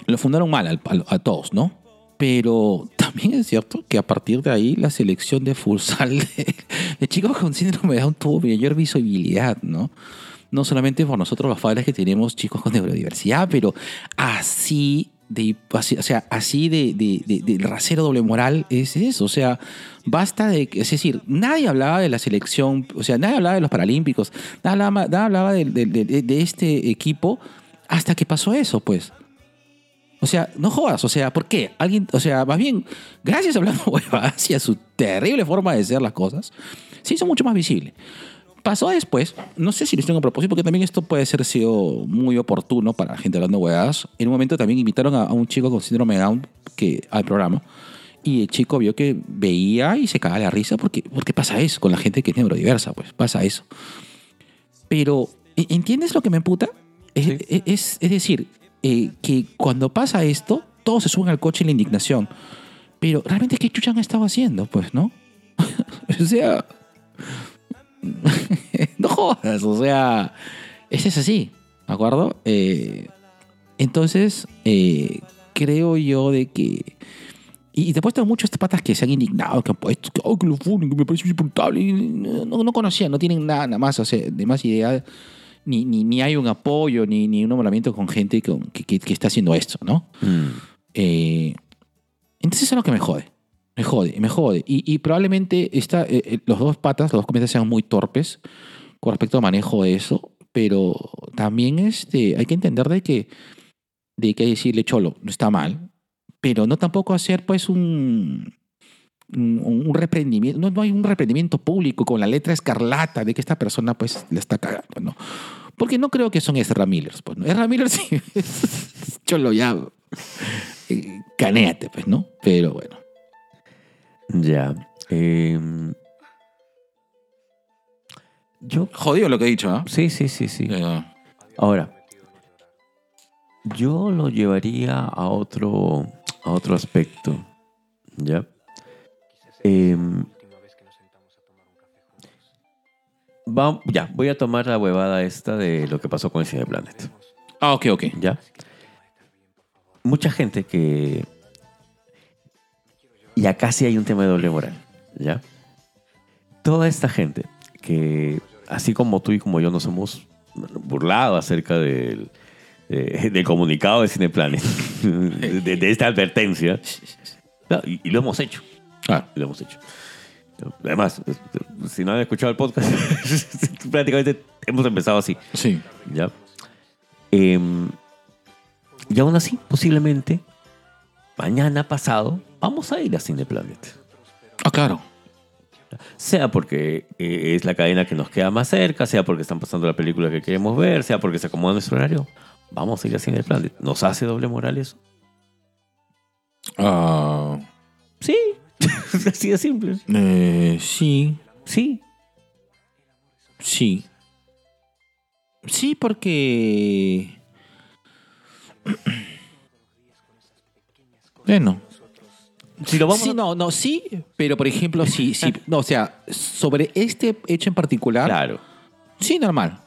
lo fundaron mal al- al- a, todos, ¿no? Pero también es cierto que a partir de ahí la selección de futsal de, de chicos con síndrome de Down tuvo mayor visibilidad, ¿no? No solamente por nosotros los padres que tenemos chicos con neurodiversidad, pero así de, así- o sea, así de, de, de- del rasero doble moral es eso. O sea, basta de, es decir, nadie hablaba de la selección, o sea, nadie hablaba de los paralímpicos, nadie hablaba, hablaba de, de- de- de este equipo hasta que pasó eso, pues. O sea, no jodas, o sea, ¿por qué? Alguien, o sea, más bien, gracias a Hablando Huevadas y a su terrible forma de hacer las cosas, se hizo mucho más visible. Pasó después, no sé si lo hicieron a propósito, porque también esto puede ser sido muy oportuno para la gente hablando huevadas. En un momento también invitaron a, a un chico con síndrome de Down que, al programa. Y el chico vio que veía y se cagaba la risa porque, porque pasa eso con la gente que es neurodiversa, pues pasa eso. Pero, ¿e- ¿entiendes lo que me emputa? Es, Sí. es- es- es decir, eh, que cuando pasa esto, todos se suben al coche en la indignación. Pero, ¿realmente qué chucha han estado haciendo? Pues, ¿no? o sea... no jodas, o sea... Ese es así, ¿de acuerdo? Eh, entonces, eh, creo yo de que... Y y después tengo muchos patas que se han indignado, que han puesto, que, oh, que lo funen, que me parece insoportable. No, no conocían, no tienen nada, nada más, o sea, de más idea. Ni, ni, ni hay un apoyo, ni, ni un nombramiento con gente que- que está haciendo esto, ¿no? Mm. Eh, entonces eso es lo que me jode. Me jode, me jode. Y, y probablemente esta, eh, eh, los dos patas, los dos comentarios sean muy torpes con respecto al manejo de eso, pero también este, hay que entender de que, de que decirle, cholo, no está mal, pero no tampoco hacer pues un, un, un reprendimiento, no, no hay un reprendimiento público con la letra escarlata de que esta persona pues le está cagando, ¿no? Porque no creo que son Ezra Millers, pues, ¿no? Ezra sí, cholo ya, eh, canéate, pues, ¿no? Pero bueno. Ya. Em, yo. Jodido lo que he dicho, ¿ah? Sí, sí, sí, sí. Eh, Ahora, Yo lo llevaría a otro, a otro aspecto. ¿Ya? Va- ya, voy a tomar la huevada esta de lo que pasó con el Cineplanet. Ah, ok, ok. ¿Ya? Mucha gente que. Y acá sí hay un tema de doble moral. ¿Ya? Toda esta gente que, así como tú y como yo, nos hemos burlado acerca del, eh, del comunicado de Cineplanet, de, de esta advertencia, no, y, y lo hemos hecho. Ah, lo hemos hecho. Además, si no han escuchado el podcast, prácticamente hemos empezado así. sí. ¿ya? Em, y aún así, posiblemente, mañana pasado, vamos a ir a Cineplanet. Ah, claro. Sea porque eh, es la cadena que nos queda más cerca, sea porque están pasando la película que queremos ver, sea porque se acomoda nuestro horario. Vamos a ir a Cineplanet. ¿Nos hace doble moral eso? Ah, Sí. Así de simple. eh, sí, Sí. sí. Sí, porque... Bueno. Si lo vamos sí, a- no, no, sí, pero por ejemplo, sí, sí, no, o sea, sobre este hecho en particular, Claro. sí, normal.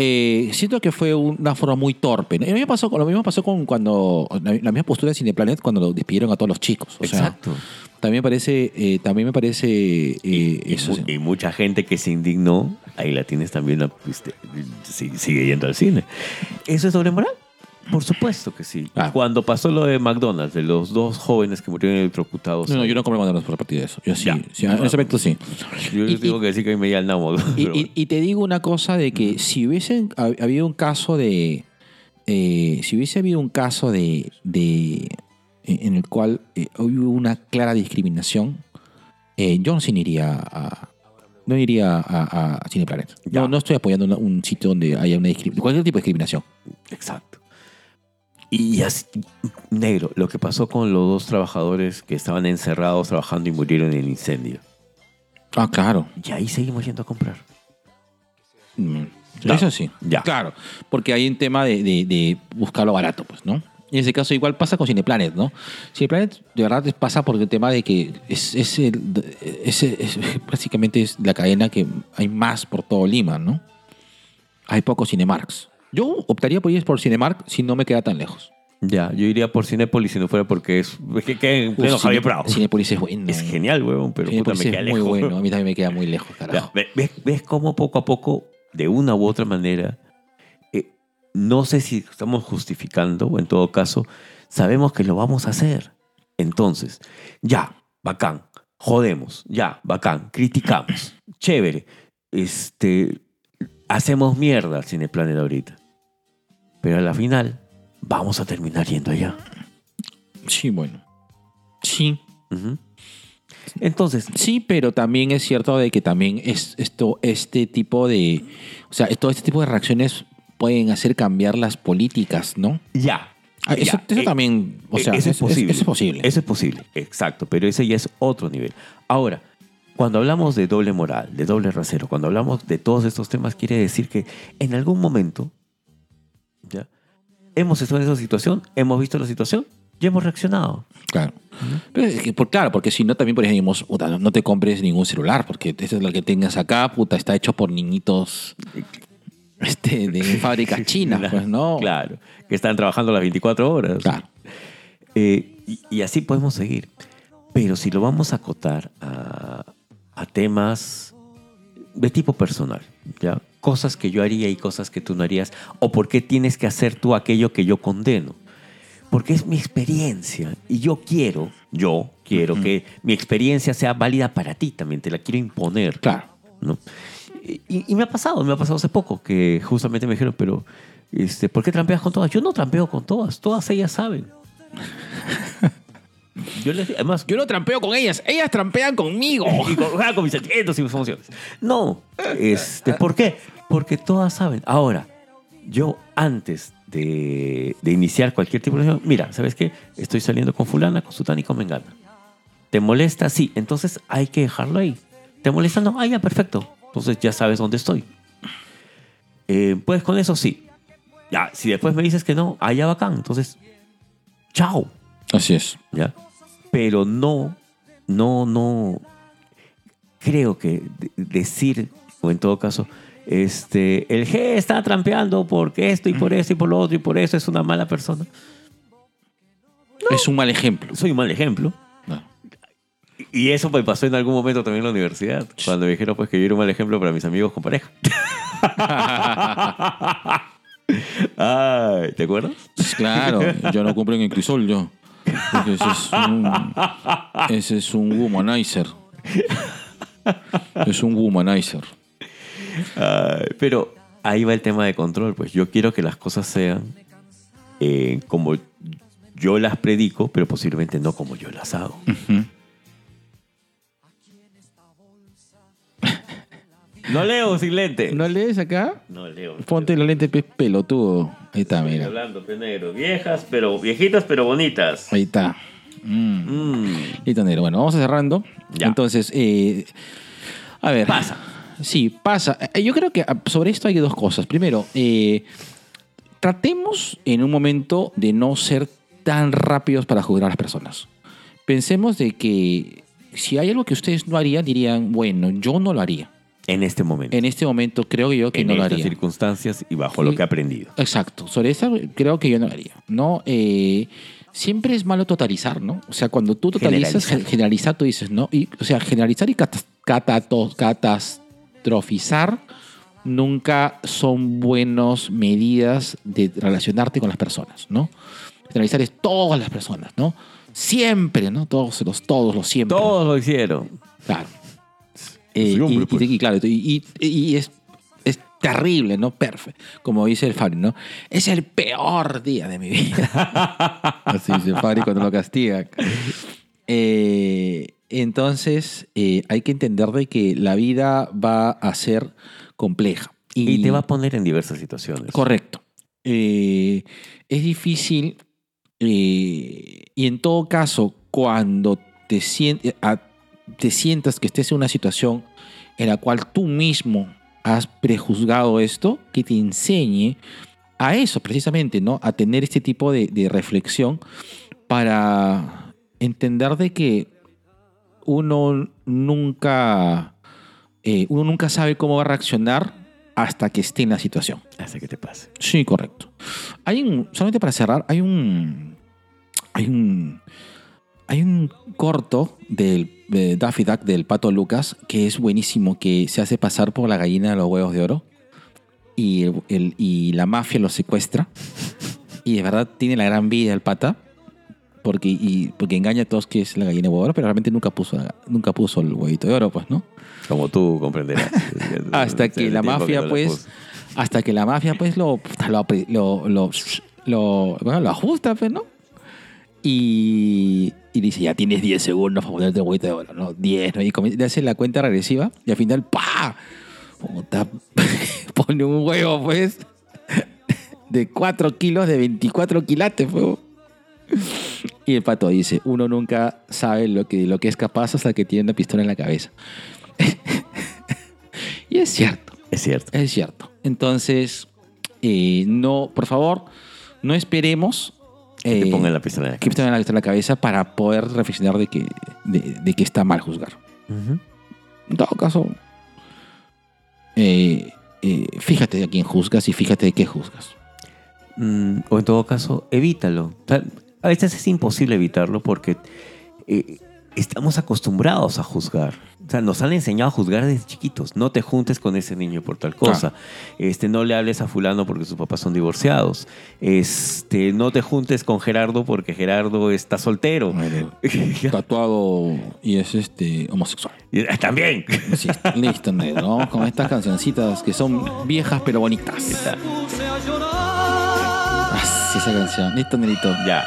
Eh, siento que fue una forma muy torpe. Lo mismo pasó, con- lo mismo pasó con cuando, la, la misma postura de Cineplanet cuando lo despidieron a todos los chicos. O sea, Exacto. también parece, eh, también me parece eh, y, eso. y mucha gente que se indignó, ahí la tienes también, la- este, si- sigue yendo al cine. ¿Eso es doble moral? Por supuesto que sí. Ah. Cuando pasó lo de McDonald's, de los dos jóvenes que murieron electrocutados. No, no, yo no como McDonald's por partir de eso. Yo sí, Ya. sí, en ese aspecto sí. Yo y- tengo y- que decir que a mí me namo. Y, pero y- y te digo una cosa de que si hubiesen hab- habido un caso de eh, si hubiese habido un caso de, de en el cual eh, hubo una clara discriminación, eh, yo sí no iría a no iría a, a Cineplanet. No, no estoy apoyando una- un sitio donde haya una discriminación, cualquier tipo de discriminación. Exacto. Y así, negro, lo que pasó con los dos trabajadores que estaban encerrados trabajando y murieron en el incendio. Ah, claro. Y ahí seguimos yendo a comprar. Mm, Claro. Eso sí. Ya. Claro. Porque hay un tema de, de, de buscarlo barato, pues, ¿no? En ese caso igual pasa con Cineplanet, ¿no? Cineplanet de verdad pasa por el tema de que es, es, el- es- es- básicamente es la cadena que hay más por todo Lima, ¿no? Hay pocos Cinemarks. Yo optaría por ir por Cinemark si no me queda tan lejos. Ya, yo iría por Cinépolis si no fuera porque es. es que queda en pleno Uf, Javier Prado. Cinépolis es bueno. Es genial, huevón, pero puta, me queda es lejos. muy bueno. A mí también me queda muy lejos, carajo. ve- ¿Ves, ves cómo poco a poco, de una u otra manera, eh, no sé si estamos justificando o en todo caso, sabemos que lo vamos a hacer. Entonces, ya, bacán, jodemos, ya, bacán, criticamos, chévere, este, hacemos mierda al Cineplanet ahorita. Pero a la final, vamos a terminar yendo allá. Sí, bueno. Sí. Entonces, Sí, pero también es cierto de que también es esto, este tipo de, o sea, todo este tipo de reacciones pueden hacer cambiar las políticas, ¿no? ya. Ah, eso ya, eso eh, también, o sea, eso es posible. Eso es posible. Eso es posible, exacto, pero ese ya es otro nivel. Ahora, cuando hablamos de doble moral, de doble rasero, cuando hablamos de todos estos temas, quiere decir que en algún momento ¿ya? hemos estado en esa situación, hemos visto la situación y hemos reaccionado. Claro. Pero es que, por, claro, porque si no, también por ejemplo, puta, no- te compres ningún celular, porque ese es lo que tengas acá, puta, está hecho por niñitos este, de fábrica china, pues, ¿no? Claro, que están trabajando las 24 horas. Claro. Eh, y, y así podemos seguir. Pero si lo vamos a acotar a, a temas de tipo personal, ¿ya? Cosas que yo haría y cosas que tú no harías, o por qué tienes que hacer tú aquello que yo condeno. Porque es mi experiencia y yo quiero, yo quiero que mi experiencia sea válida para ti también, te la quiero imponer. Claro. ¿no? Y, y me ha pasado, me ha pasado hace poco, que justamente me dijeron, pero, este, ¿por qué trampeas con todas? Yo no trampeo con todas, todas ellas saben. Yo les además, Yo no trampeo con ellas, ellas trampean conmigo. y con, ah, con mis sentimientos y mis emociones. No, este, ¿por qué? Porque todas saben. Ahora, yo antes de, de iniciar cualquier tipo de relación, mira, ¿sabes qué? Estoy saliendo con fulana, con sutana y con mengana. ¿Te molesta? Sí. Entonces hay que dejarlo ahí. ¿Te molesta? No. Ah, ya, perfecto. Entonces ya sabes dónde estoy. Eh, ¿Puedes con eso? Sí. Ya, si después me dices que no, allá bacán. Entonces, chao. Así es. ¿Ya? Pero no, no, no. Creo que de- decir, o en todo caso, este, el G está trampeando porque esto y por esto y por lo otro y por eso es una mala persona. Es un mal ejemplo. Soy un mal ejemplo. No. Y eso me pasó en algún momento también en la universidad, cuando me dijeron pues que yo era un mal ejemplo para mis amigos con pareja. Ay, ¿te acuerdas? Pues Claro, yo no compro en el crisol, yo. Porque ese es un, ese es un womanizer. Es un womanizer. Pero ahí va el tema de control, pues yo quiero que las cosas sean eh, como yo las predico, pero posiblemente no como yo las hago. No leo sin lente. ¿No lees acá? No leo. Ponte los lentes pe- pelotudo. Ahí está, Estoy mira. hablando, pe negro. Viejas, pero viejitas, pero bonitas. Ahí está. Mm. Mm. Listo, negro. Bueno, vamos cerrando. Ya. Entonces, eh, a ver. Pasa. Sí, pasa. Eh, Yo creo que ah, sobre esto hay dos cosas. Primero, eh, tratemos en un momento de no ser tan rápidos para juzgar a las personas. Pensemos de que si hay algo que ustedes no harían, dirían, bueno, yo no lo haría. En este momento. En este momento creo yo que en no lo estas haría. circunstancias y bajo lo que he aprendido. Exacto, sobre eso creo que yo no lo haría. ¿no? Eh, siempre es malo totalizar, ¿no? O sea, cuando tú totalizas, Generalizar. gen- generalizar, tú dices, ¿no? Y, o sea, generalizar y catas- catato- catastrofizar nunca son buenas medidas de relacionarte con las personas, ¿no? Generalizar es todas las personas, ¿no? Siempre, ¿no? Todos los, todos los siempre. Todos lo hicieron. Claro. Eh, hombre, y, pues. y- y claro, y, y- y es, es terrible, ¿no? Perfecto. Como dice el Fabri, ¿no? Es el peor día de mi vida. Así dice Fabri cuando lo castiga. Eh, entonces, eh, hay que entender de que la vida va a ser compleja. Y, te va a poner en diversas situaciones. Correcto. Eh, es difícil eh, y en todo caso, cuando te, sien- a- te sientas que estés en una situación en la cual tú mismo has prejuzgado esto, que te enseñe a eso precisamente, ¿no? A tener este tipo de, de reflexión para entender de que uno nunca, eh, uno nunca sabe cómo va a reaccionar hasta que esté en la situación. Hace que te pase. Sí, correcto. Hay un, solamente para cerrar, hay un, hay un, hay un corto del de Daffy Duck del Pato Lucas que es buenísimo, que se hace pasar por la gallina de los huevos de oro y, el- el- y la mafia lo secuestra y de verdad tiene la gran vida el pata porque, y, porque engaña a todos que es la gallina de huevo de oro, pero realmente nunca puso, nunca puso el huevito de oro, pues, ¿no? Como tú comprenderás. hasta que la mafia no pues hasta que la mafia pues lo lo lo, lo, lo- bueno, lo ajusta pues no y, y dice ya tienes 10 segundos para ponerte el huevito de oro no 10 ¿no? y comienza- le hace la cuenta regresiva y al final ¡pa! Pone un huevo pues de 4 kilos de 24 quilates pues. y el pato dice uno nunca sabe lo que, lo que es capaz hasta que tiene una pistola en la cabeza y es cierto Es cierto. es cierto. Entonces, eh, no, por favor, no esperemos Que te eh, pongan la pistola en la que te pongan la pistola en la cabeza para poder reflexionar de que, de, de que está mal juzgar. En todo caso, eh, eh, fíjate a quién juzgas y fíjate de qué juzgas. Mm, o en todo caso, evítalo. O sea, a veces es imposible evitarlo porque eh, estamos acostumbrados a juzgar. O sea, nos han enseñado a juzgar desde chiquitos. No te juntes con ese niño por tal cosa. Este, no le hables a fulano porque sus papás son divorciados. Este, no te juntes con Gerardo porque Gerardo está soltero. Tatuado y es este homosexual. Ah, También. Sí, listo, ¿no? Con estas cancioncitas que son viejas pero bonitas. Puse a llorar. Ah, sí, esa canción. Listo, Nerito. ya.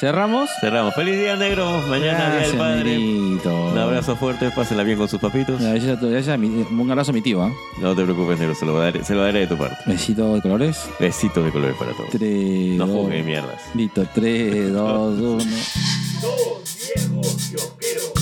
¿Cerramos? Cerramos. Feliz día, negro. Mañana, día del Gracias, padre. Nerito. Un abrazo fuerte. Pásenla bien con sus papitos. Gracias a tu- gracias a mi- un abrazo a mi tío, ¿ah? No te preocupes, negro. Se lo daré, se lo daré de tu parte. Besito de colores. Besitos de colores para todos. 3, No 2, juzguen mierdas. Listo, 3, 2, 1. Dos viejos kiosqueros.